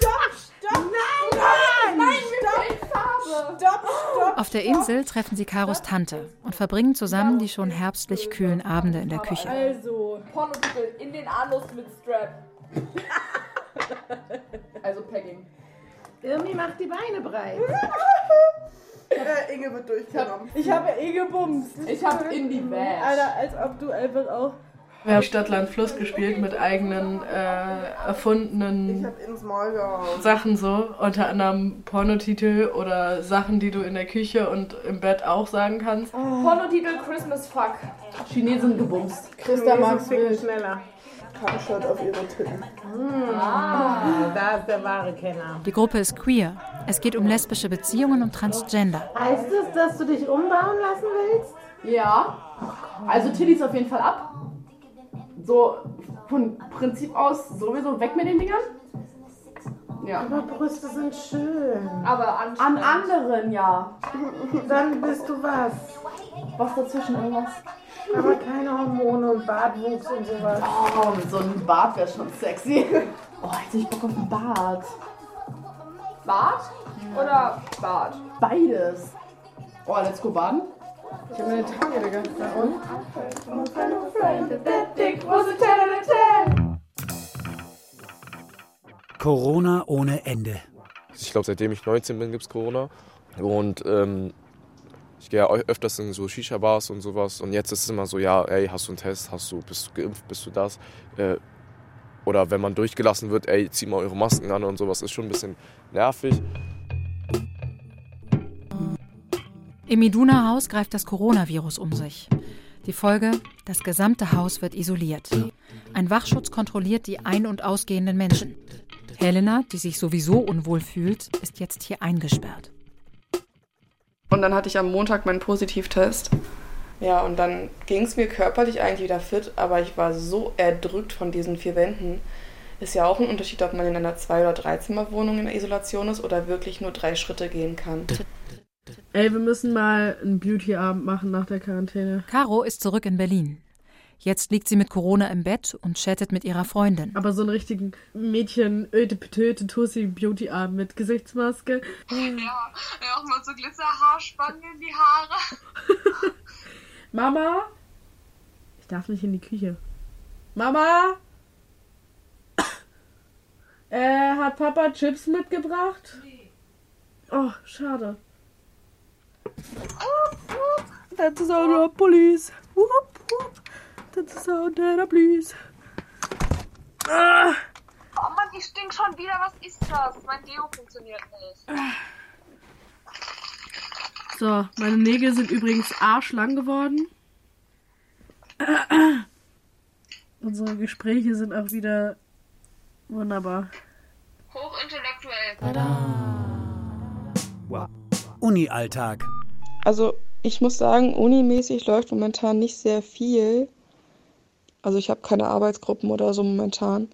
Stopp! Nein! Nein! Nein! Stopp! Stopp! Stopp! Auf der Insel treffen sie Karos Tante und verbringen zusammen die schon herbstlich kühlen Abende in der Küche. Also, Pornotitel in den Anus mit Strap. also Pegging. Irmi macht die Beine breit. Äh, Inge wird durchgenommen. Ich habe eh gebumst. Ich habe in die Bash. Alter, als ob du einfach auch. Wir haben Stadt, Land, Fluss gespielt mit eigenen äh, erfundenen. Sachen so. Unter anderem Pornotitel oder Sachen, die du in der Küche und im Bett auch sagen kannst. Pornotitel Christmas Fuck. Chinesin gebumst. Christa wild. schneller. Kampfshot auf ihre Titten. Ah, da ist der wahre Kenner. Die Gruppe ist queer. Es geht um lesbische Beziehungen und Transgender. Heißt es, dass du dich umbauen lassen willst? Ja. Also Titties auf jeden Fall ab. So von Prinzip aus sowieso weg mit den Dingern. Ja. Aber Brüste sind schön. Aber an, an anderen ja. Dann bist du was. Was dazwischen irgendwas? Aber keine Hormone und Bartwuchs und sowas. Oh, mit so einem Bart wäre schon sexy. Oh, jetzt hab ich Bock auf einen Bart. Bart oder Bart? Beides. Oh, let's go baden. Ich habe meine Tage, Digga. Na und? Corona ohne Ende. Ich glaube, seitdem ich 19 bin, gibt es Corona. Und ähm, ich gehe ja öfters in so Shisha-Bars und sowas. Und jetzt ist es immer so, ja, ey, hast du einen Test? Hast du, bist du geimpft? Bist du das? Äh, oder wenn man durchgelassen wird, ey, zieh mal eure Masken an und sowas. Ist schon ein bisschen nervig. Im Iduna-Haus greift das Coronavirus um sich. Die Folge, das gesamte Haus wird isoliert. Ein Wachschutz kontrolliert die ein- und ausgehenden Menschen. Helena, die sich sowieso unwohl fühlt, ist jetzt hier eingesperrt. Und dann hatte ich am Montag meinen Positivtest. Ja, und dann ging es mir körperlich eigentlich wieder fit, aber ich war so erdrückt von diesen vier Wänden. Ist ja auch ein Unterschied, ob man in einer Zwei- oder Dreizimmerwohnung in der Isolation ist oder wirklich nur drei Schritte gehen kann. Ey, wir müssen mal einen Beauty-Abend machen nach der Quarantäne. Caro ist zurück in Berlin. Jetzt liegt sie mit Corona im Bett und chattet mit ihrer Freundin. Aber so einen richtigen Mädchen, öde, töte, tussi Beauty-Abend mit Gesichtsmaske. Ja, ja, auch mal so Glitzerhaarspangen in die Haare. Mama? Ich darf nicht in die Küche. Mama? Äh, hat Papa Chips mitgebracht? Oh, schade. That's the sound of police. Whoop, whoop. That's the sound of the police. Ah. Oh Mann, ich stink schon wieder. Was ist das? Mein Deo funktioniert nicht. So, meine Nägel sind übrigens arschlang geworden. Unsere Gespräche sind auch wieder wunderbar. Hochintellektuell. Uni-Alltag. Also ich muss sagen, unimäßig läuft momentan nicht sehr viel. Also ich habe keine Arbeitsgruppen oder so momentan.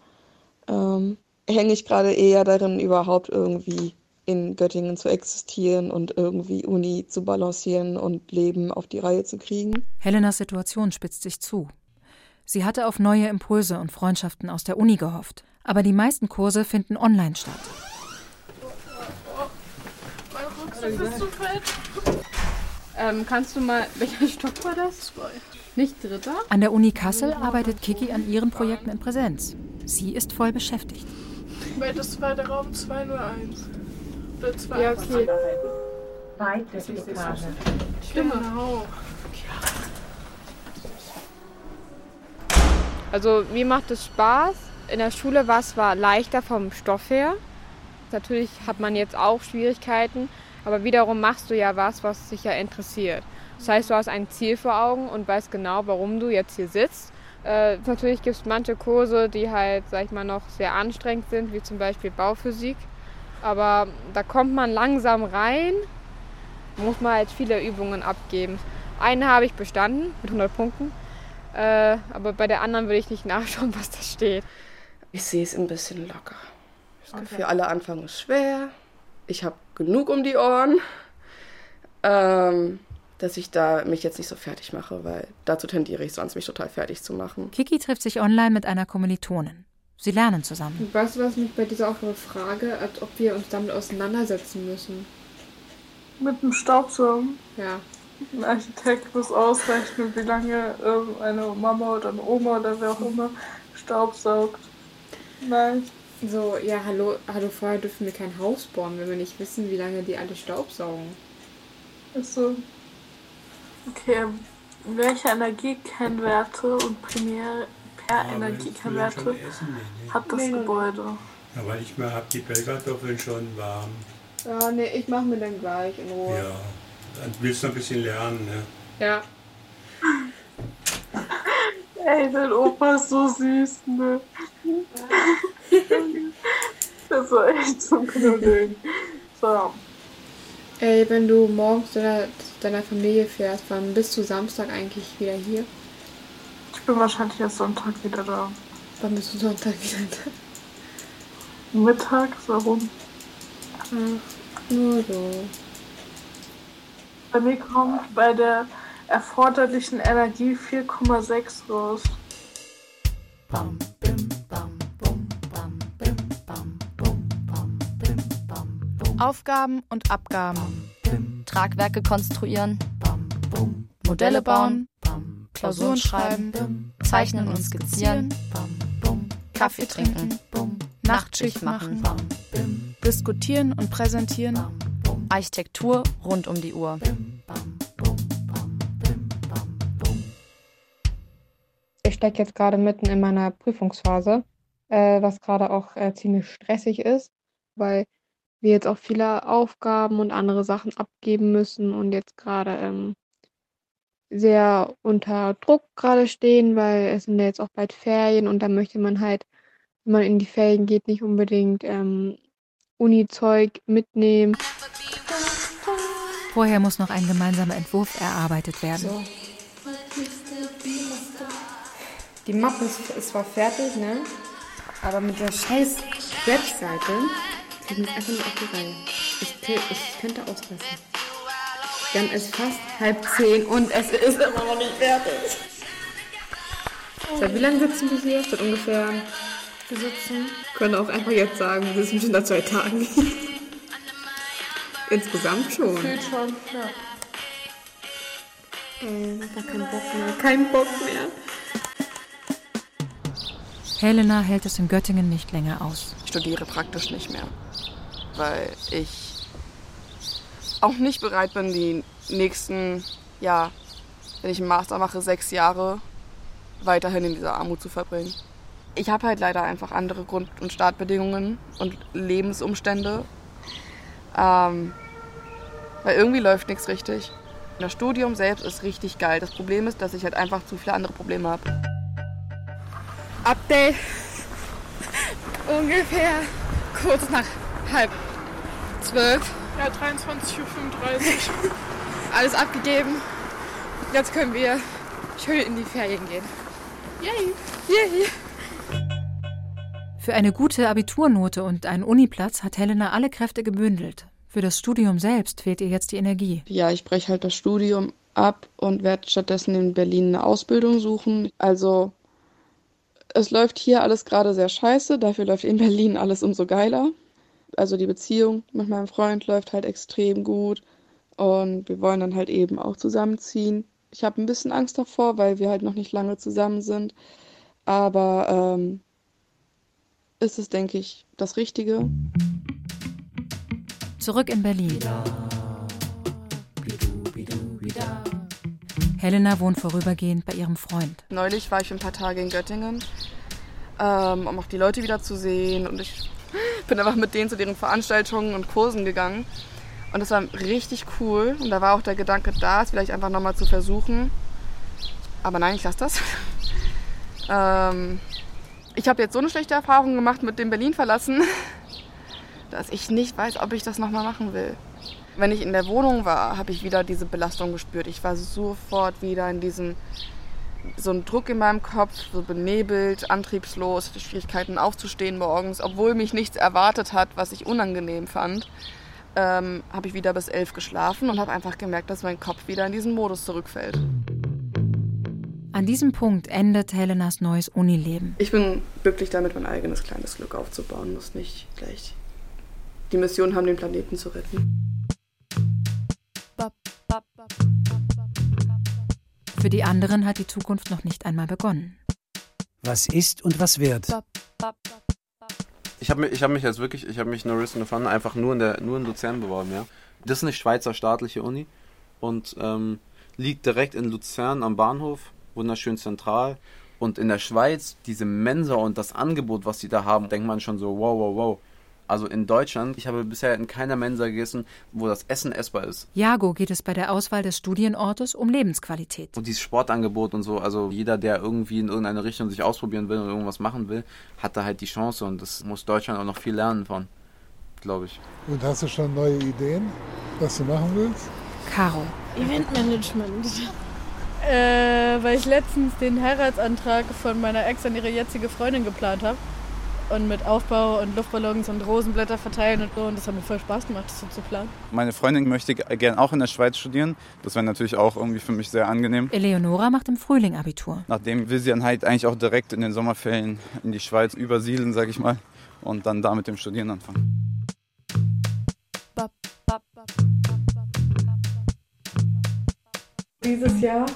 Ähm, hänge ich gerade eher darin, überhaupt irgendwie in Göttingen zu existieren und irgendwie Uni zu balancieren und Leben auf die Reihe zu kriegen. Helenas Situation spitzt sich zu. Sie hatte auf neue Impulse und Freundschaften aus der Uni gehofft. Aber die meisten Kurse finden online statt. Mein Rucksack ist zu fett. Ähm, kannst du mal, welcher Stock war das? Zwei. Nicht dritter? An der Uni Kassel arbeitet Kiki an ihren Projekten in Präsenz. Sie ist voll beschäftigt. Weil das war der Raum 201. Oder 2 Ja, okay. Weite Etage. Genau. Also mir macht es Spaß. In der Schule war es zwar leichter vom Stoff her. Natürlich hat man jetzt auch Schwierigkeiten, aber wiederum machst du ja was, was dich ja interessiert. Das heißt, du hast ein Ziel vor Augen und weißt genau, warum du jetzt hier sitzt. Äh, natürlich gibt es manche Kurse, die halt, sag ich mal, noch sehr anstrengend sind, wie zum Beispiel Bauphysik. Aber da kommt man langsam rein, muss man halt viele Übungen abgeben. Eine habe ich bestanden mit 100 Punkten, äh, aber bei der anderen würde ich nicht nachschauen, was da steht. Ich sehe es ein bisschen locker. Okay. Für alle Anfang ist schwer. Ich habe genug um die Ohren, ähm, dass ich da mich jetzt nicht so fertig mache, weil dazu tendiere ich sonst, mich total fertig zu machen. Kiki trifft sich online mit einer Kommilitonin. Sie lernen zusammen. Weißt du, was mich bei dieser Aufgabe frage, als ob wir uns damit auseinandersetzen müssen? Mit dem Staubsauger. Ja. Ein Architekt muss ausrechnen, wie lange ähm, eine Mama oder eine Oma oder wer auch immer staubsaugt. Nein. So, ja, hallo, hallo, vorher dürfen wir kein Haus bauen, wenn wir nicht wissen, wie lange die alle Staubsaugen. Ist so. Okay, welche Energiekennwerte und Primärenergiekennwerte hat das Nee, nee, nee. Gebäude? Ja, weil ich mal hab die Pellkartoffeln schon warm. Ja, nee, ich mach mir dann gleich in Ruhe. Ja, dann willst du noch ein bisschen lernen, ne? Ja. Ey, dein Opa ist so süß, ne? Das war echt zum Knuddeln. So. Ey, wenn du morgens deiner, zu deiner Familie fährst, wann bist du Samstag eigentlich wieder hier? Ich bin wahrscheinlich erst Sonntag wieder da. Wann bist du Sonntag wieder da? Mittags, warum? Ach, nur so. Bei mir kommt bei der erforderlichen Energie 4,6 raus. Aufgaben und Abgaben. Tragwerke konstruieren, Modelle bauen. Klausuren schreiben. zeichnen und skizzieren, Kaffee trinken. Nachtschicht machen. Diskutieren und präsentieren. Architektur rund um die Uhr. Ich stecke jetzt gerade mitten in meiner Prüfungsphase, äh, was gerade auch äh, ziemlich stressig ist, weil wir jetzt auch viele Aufgaben und andere Sachen abgeben müssen und jetzt gerade ähm, sehr unter Druck gerade stehen, weil es sind ja jetzt auch bald Ferien und da möchte man halt, wenn man in die Ferien geht, nicht unbedingt ähm, Uni-Zeug mitnehmen. Vorher muss noch ein gemeinsamer Entwurf erarbeitet werden. So. Die Mappe ist, zwar fertig, ne? Aber mit der scheiß Webseite kriegen es einfach nicht auf die Reihe. Ich, ich könnte ausrasten. Haben es fast halb zehn und es ist immer noch nicht fertig. Seit wie lange sitzen wir hier? Seit ungefähr. Wir sitzen. Können auch einfach jetzt sagen, wir sitzen schon seit zwei Tagen. Insgesamt schon. Gefühlt schon, ja. Äh, gar keinen Bock mehr. Kein Bock mehr. Helena hält es in Göttingen nicht länger aus. Ich studiere praktisch nicht mehr, weil ich auch nicht bereit bin, die nächsten, ja, wenn ich einen Master mache, sechs Jahre weiterhin in dieser Armut zu verbringen. Ich habe halt leider einfach andere Grund- und Startbedingungen und Lebensumstände, ähm, weil irgendwie läuft nichts richtig. Das Studium selbst ist richtig geil. Das Problem ist, dass ich halt einfach zu viele andere Probleme habe. Update. Ungefähr kurz nach halb zwölf. Ja, 23.35 Uhr. Alles abgegeben. Jetzt können wir schön in die Ferien gehen. Yay! Yay! Für eine gute Abiturnote und einen Uniplatz hat Helena alle Kräfte gebündelt. Für das Studium selbst fehlt ihr jetzt die Energie. Ja, ich breche halt das Studium ab und werde stattdessen in Berlin eine Ausbildung suchen. Also es läuft hier alles gerade sehr scheiße, dafür läuft in Berlin alles umso geiler. Also die Beziehung mit meinem Freund läuft halt extrem gut und wir wollen dann halt eben auch zusammenziehen. Ich habe ein bisschen Angst davor, weil wir halt noch nicht lange zusammen sind. Aber ähm, ist es, denke ich, das Richtige. Zurück in Berlin. Helena wohnt vorübergehend bei ihrem Freund. Neulich war ich für ein paar Tage in Göttingen, ähm, um auch die Leute wieder zu sehen. Und ich bin einfach mit denen zu deren Veranstaltungen und Kursen gegangen. Und das war richtig cool. Und da war auch der Gedanke da, es vielleicht einfach nochmal zu versuchen. Aber nein, ich lasse das. ähm, ich habe jetzt so eine schlechte Erfahrung gemacht mit dem Berlin verlassen, dass ich nicht weiß, ob ich das nochmal machen will. Wenn ich in der Wohnung war, habe ich wieder diese Belastung gespürt. Ich war sofort wieder in diesem, so ein Druck in meinem Kopf, so benebelt, antriebslos, Schwierigkeiten aufzustehen morgens, obwohl mich nichts erwartet hat, was ich unangenehm fand. Ähm, habe ich wieder bis elf geschlafen und habe einfach gemerkt, dass mein Kopf wieder in diesen Modus zurückfällt. An diesem Punkt endet Helenas neues Unileben. Ich bin glücklich damit, mein eigenes kleines Glück aufzubauen, muss nicht gleich die Mission haben, den Planeten zu retten. Für die anderen hat die Zukunft noch nicht einmal begonnen. Was ist und was wird? Ich habe mich, ich hab mich jetzt wirklich, ich habe mich no risk fun einfach nur in, der, nur in Luzern beworben, ja. Das ist eine Schweizer staatliche Uni und ähm, liegt direkt in Luzern am Bahnhof, wunderschön zentral. Und in der Schweiz, diese Mensa und das Angebot, was sie da haben, denkt man schon so, wow, wow, wow. Also in Deutschland, ich habe bisher in keiner Mensa gegessen, wo das Essen essbar ist. Jago geht es bei der Auswahl des Studienortes um Lebensqualität. Und dieses Sportangebot und so, also jeder, der irgendwie in irgendeine Richtung sich ausprobieren will und irgendwas machen will, hat da halt die Chance und das muss Deutschland auch noch viel lernen von, glaube ich. Und hast du schon neue Ideen, was du machen willst? Caro. Eventmanagement. Äh, weil ich letztens den Heiratsantrag von meiner Ex an ihre jetzige Freundin geplant habe und mit Aufbau und Luftballons und Rosenblätter verteilen und so. Und das hat mir voll Spaß gemacht, das so zu planen. Meine Freundin möchte gerne auch in der Schweiz studieren. Das wäre natürlich auch irgendwie für mich sehr angenehm. Eleonora macht im Frühling Abitur. Nachdem will sie dann halt eigentlich auch direkt in den Sommerferien in die Schweiz übersiedeln, sag ich mal, und dann da mit dem Studieren anfangen. Dieses Jahr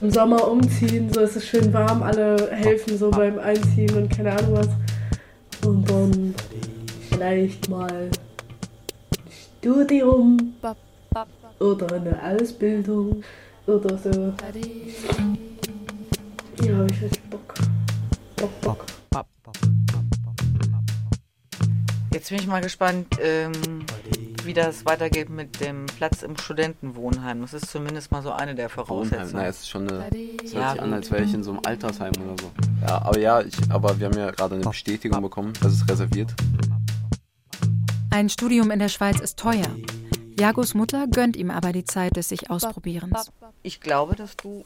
im Sommer umziehen, so ist es schön warm, alle helfen so beim Einziehen und keine Ahnung was. Und dann vielleicht mal Studium oder eine Ausbildung oder so. Ja, habe ich richtig Bock. Bock, Bock. Jetzt bin ich mal gespannt, ähm, wie das weitergeht mit dem Platz im Studentenwohnheim. Das ist zumindest mal so eine der Wohnheim, Voraussetzungen. na, es ist schon eine. Es hört Ja, sich an, als wäre ich in so einem Altersheim oder so. Ja, aber ja, ich, aber wir haben ja gerade eine Bestätigung bekommen, dass es reserviert. Ein Studium in der Schweiz ist teuer. Jagos Mutter gönnt ihm aber die Zeit des sich Ausprobierens. Ich glaube, dass du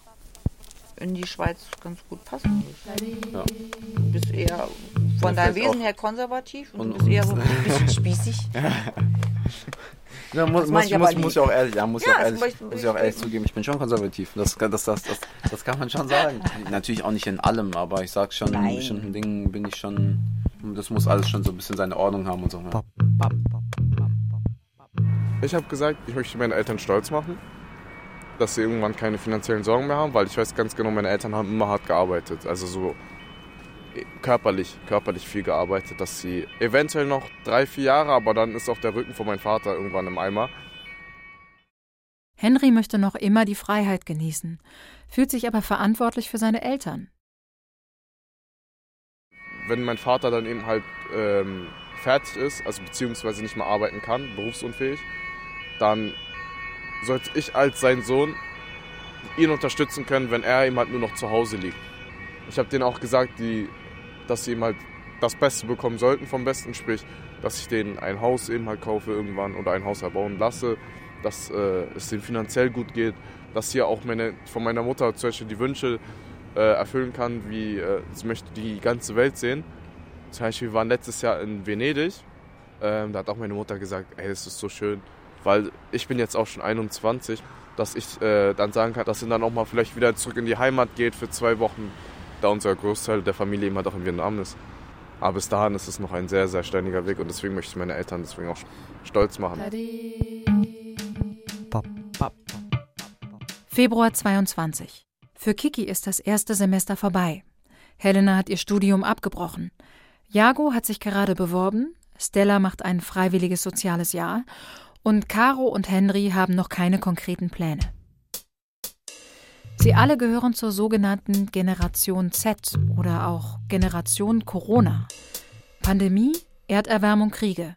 in die Schweiz ganz gut passen. Ja. Du bist eher von Ja, deinem Wesen her konservativ und, Und- du bist eher so ein bisschen spießig. Ja, muss, muss, ich muss, muss ich auch ehrlich, ja, muss ich Ja, auch ehrlich, möchte- muss ich auch ehrlich zugeben, ich bin schon konservativ. Das, das, das, das, das kann man schon sagen. Natürlich auch nicht in allem, aber ich sag schon, in Nein. bestimmten Dingen bin ich schon, das muss alles schon so ein bisschen seine Ordnung haben und so. Ja. Ich habe gesagt, ich möchte meine Eltern stolz machen, dass sie irgendwann keine finanziellen Sorgen mehr haben, weil ich weiß ganz genau, meine Eltern haben immer hart gearbeitet. Also so körperlich, körperlich viel gearbeitet, dass sie eventuell noch drei, vier Jahre, aber dann ist auch der Rücken von meinem Vater irgendwann im Eimer. Henry möchte noch immer die Freiheit genießen, fühlt sich aber verantwortlich für seine Eltern. Wenn mein Vater dann eben halt ähm, fertig ist, also beziehungsweise nicht mehr arbeiten kann, berufsunfähig, dann sollte ich als sein Sohn ihn unterstützen können, wenn er eben halt nur noch zu Hause liegt. Ich habe denen auch gesagt, die, dass sie eben halt das Beste bekommen sollten vom Besten, sprich, dass ich denen ein Haus eben halt kaufe irgendwann oder ein Haus erbauen lasse, dass äh, es denen finanziell gut geht, dass hier auch meine, von meiner Mutter zum Beispiel die Wünsche äh, erfüllen kann, wie äh, sie möchte die ganze Welt sehen. Zum Beispiel, wir waren letztes Jahr in Venedig. Ähm, da hat auch meine Mutter gesagt, ey, das ist so schön. Weil ich bin jetzt auch schon 21, dass ich äh, dann sagen kann, dass sie dann auch mal vielleicht wieder zurück in die Heimat geht für zwei Wochen, da unser Großteil der Familie immer doch in Vietnam ist. Aber bis dahin ist es noch ein sehr, sehr steiniger Weg und deswegen möchte ich meine Eltern deswegen auch stolz machen. Februar 22. Für Kiki ist das erste Semester vorbei. Helena hat ihr Studium abgebrochen. Jago hat sich gerade beworben, Stella macht ein freiwilliges soziales Jahr und Caro und Henry haben noch keine konkreten Pläne. Sie alle gehören zur sogenannten Generation Z oder auch Generation Corona. Pandemie, Erderwärmung, Kriege.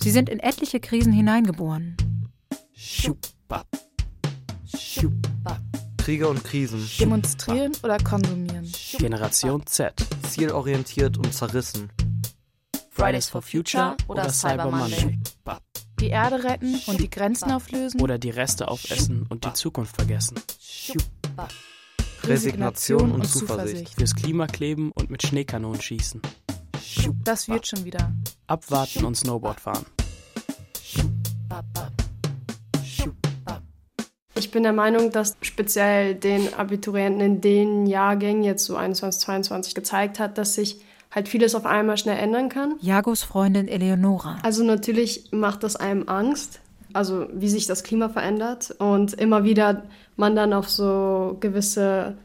Sie sind in etliche Krisen hineingeboren. Schubab. Schubab. Kriege und Krisen. Demonstrieren oder konsumieren. Generation Z. Zielorientiert und zerrissen. Fridays for Future oder Cyber Monday. Die Erde retten und die Grenzen auflösen. Oder die Reste aufessen und die Zukunft vergessen. Resignation und Zuversicht. Fürs Klima kleben und mit Schneekanonen schießen. Das wird schon wieder. Abwarten und Snowboard fahren. Ich bin der Meinung, dass speziell den Abiturienten in den Jahrgängen, jetzt so 21, 22, gezeigt hat, dass sich halt vieles auf einmal schnell ändern kann. Jagos Freundin Eleonora. Also natürlich macht das einem Angst, also wie sich das Klima verändert und immer wieder man dann auf so gewisse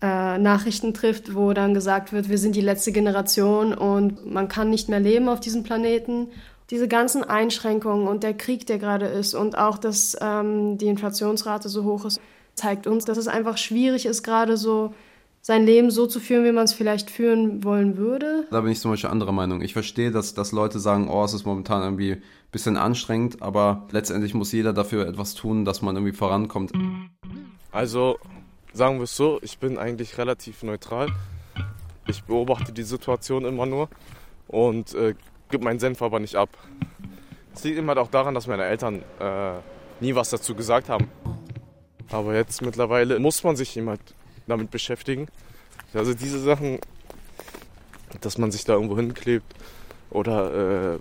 äh, Nachrichten trifft, wo dann gesagt wird, wir sind die letzte Generation und man kann nicht mehr leben auf diesem Planeten. Diese ganzen Einschränkungen und der Krieg, der gerade ist und auch, dass ähm, die Inflationsrate so hoch ist, zeigt uns, dass es einfach schwierig ist, gerade so sein Leben so zu führen, wie man es vielleicht führen wollen würde. Da bin ich zum Beispiel anderer Meinung. Ich verstehe, dass, dass Leute sagen, oh, es ist momentan irgendwie ein bisschen anstrengend, aber letztendlich muss jeder dafür etwas tun, dass man irgendwie vorankommt. Also, sagen wir es so, ich bin eigentlich relativ neutral. Ich beobachte die Situation immer nur und äh, gebe meinen Senf aber nicht ab. Es liegt immer auch daran, dass meine Eltern äh, nie was dazu gesagt haben. Aber jetzt mittlerweile muss man sich jemand damit beschäftigen. Also diese Sachen, dass man sich da irgendwo hinklebt oder äh,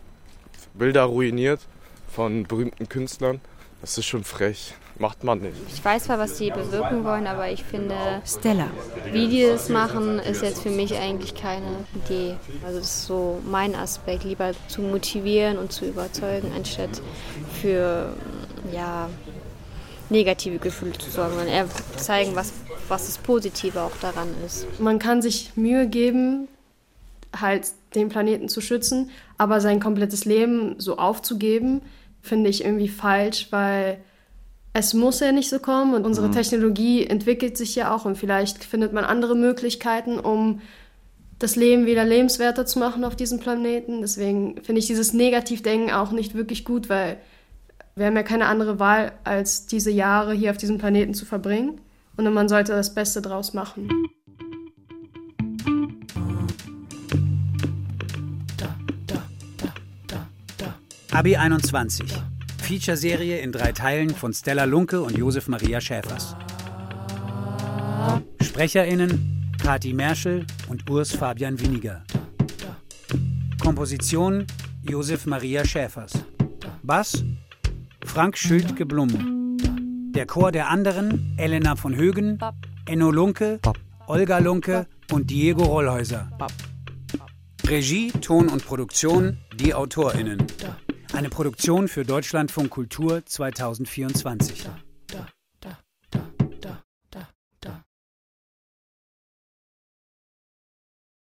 Bilder ruiniert von berühmten Künstlern, das ist schon frech. Macht man nicht. Ich weiß zwar, was die bewirken wollen, aber ich finde, Stella. wie die das machen, ist jetzt für mich eigentlich keine Idee. Also das ist so mein Aspekt, lieber zu motivieren und zu überzeugen, anstatt für ja, negative Gefühle zu sorgen, sondern eher zeigen, was, was das Positive auch daran ist. Man kann sich Mühe geben, halt den Planeten zu schützen, aber sein komplettes Leben so aufzugeben, finde ich irgendwie falsch, weil es muss ja nicht so kommen und unsere mhm. Technologie entwickelt sich ja auch und vielleicht findet man andere Möglichkeiten, um das Leben wieder lebenswerter zu machen auf diesem Planeten. Deswegen finde ich dieses Negativdenken auch nicht wirklich gut, weil wir haben ja keine andere Wahl, als diese Jahre hier auf diesem Planeten zu verbringen. Und man sollte das Beste draus machen. Abi 21. Feature-Serie in drei Teilen von Stella Lunke und Josef Maria Schäfers. SprecherInnen Kati Merschel und Urs Fabian Winiger. Komposition Josef Maria Schäfers. Bass Frank Schültke-Blum. Der Chor der anderen Elena von Högen, Enno Lunke, Olga Lunke und Diego Rollhäuser. Regie, Ton und Produktion die AutorInnen. Eine Produktion für Deutschlandfunk Kultur 2024.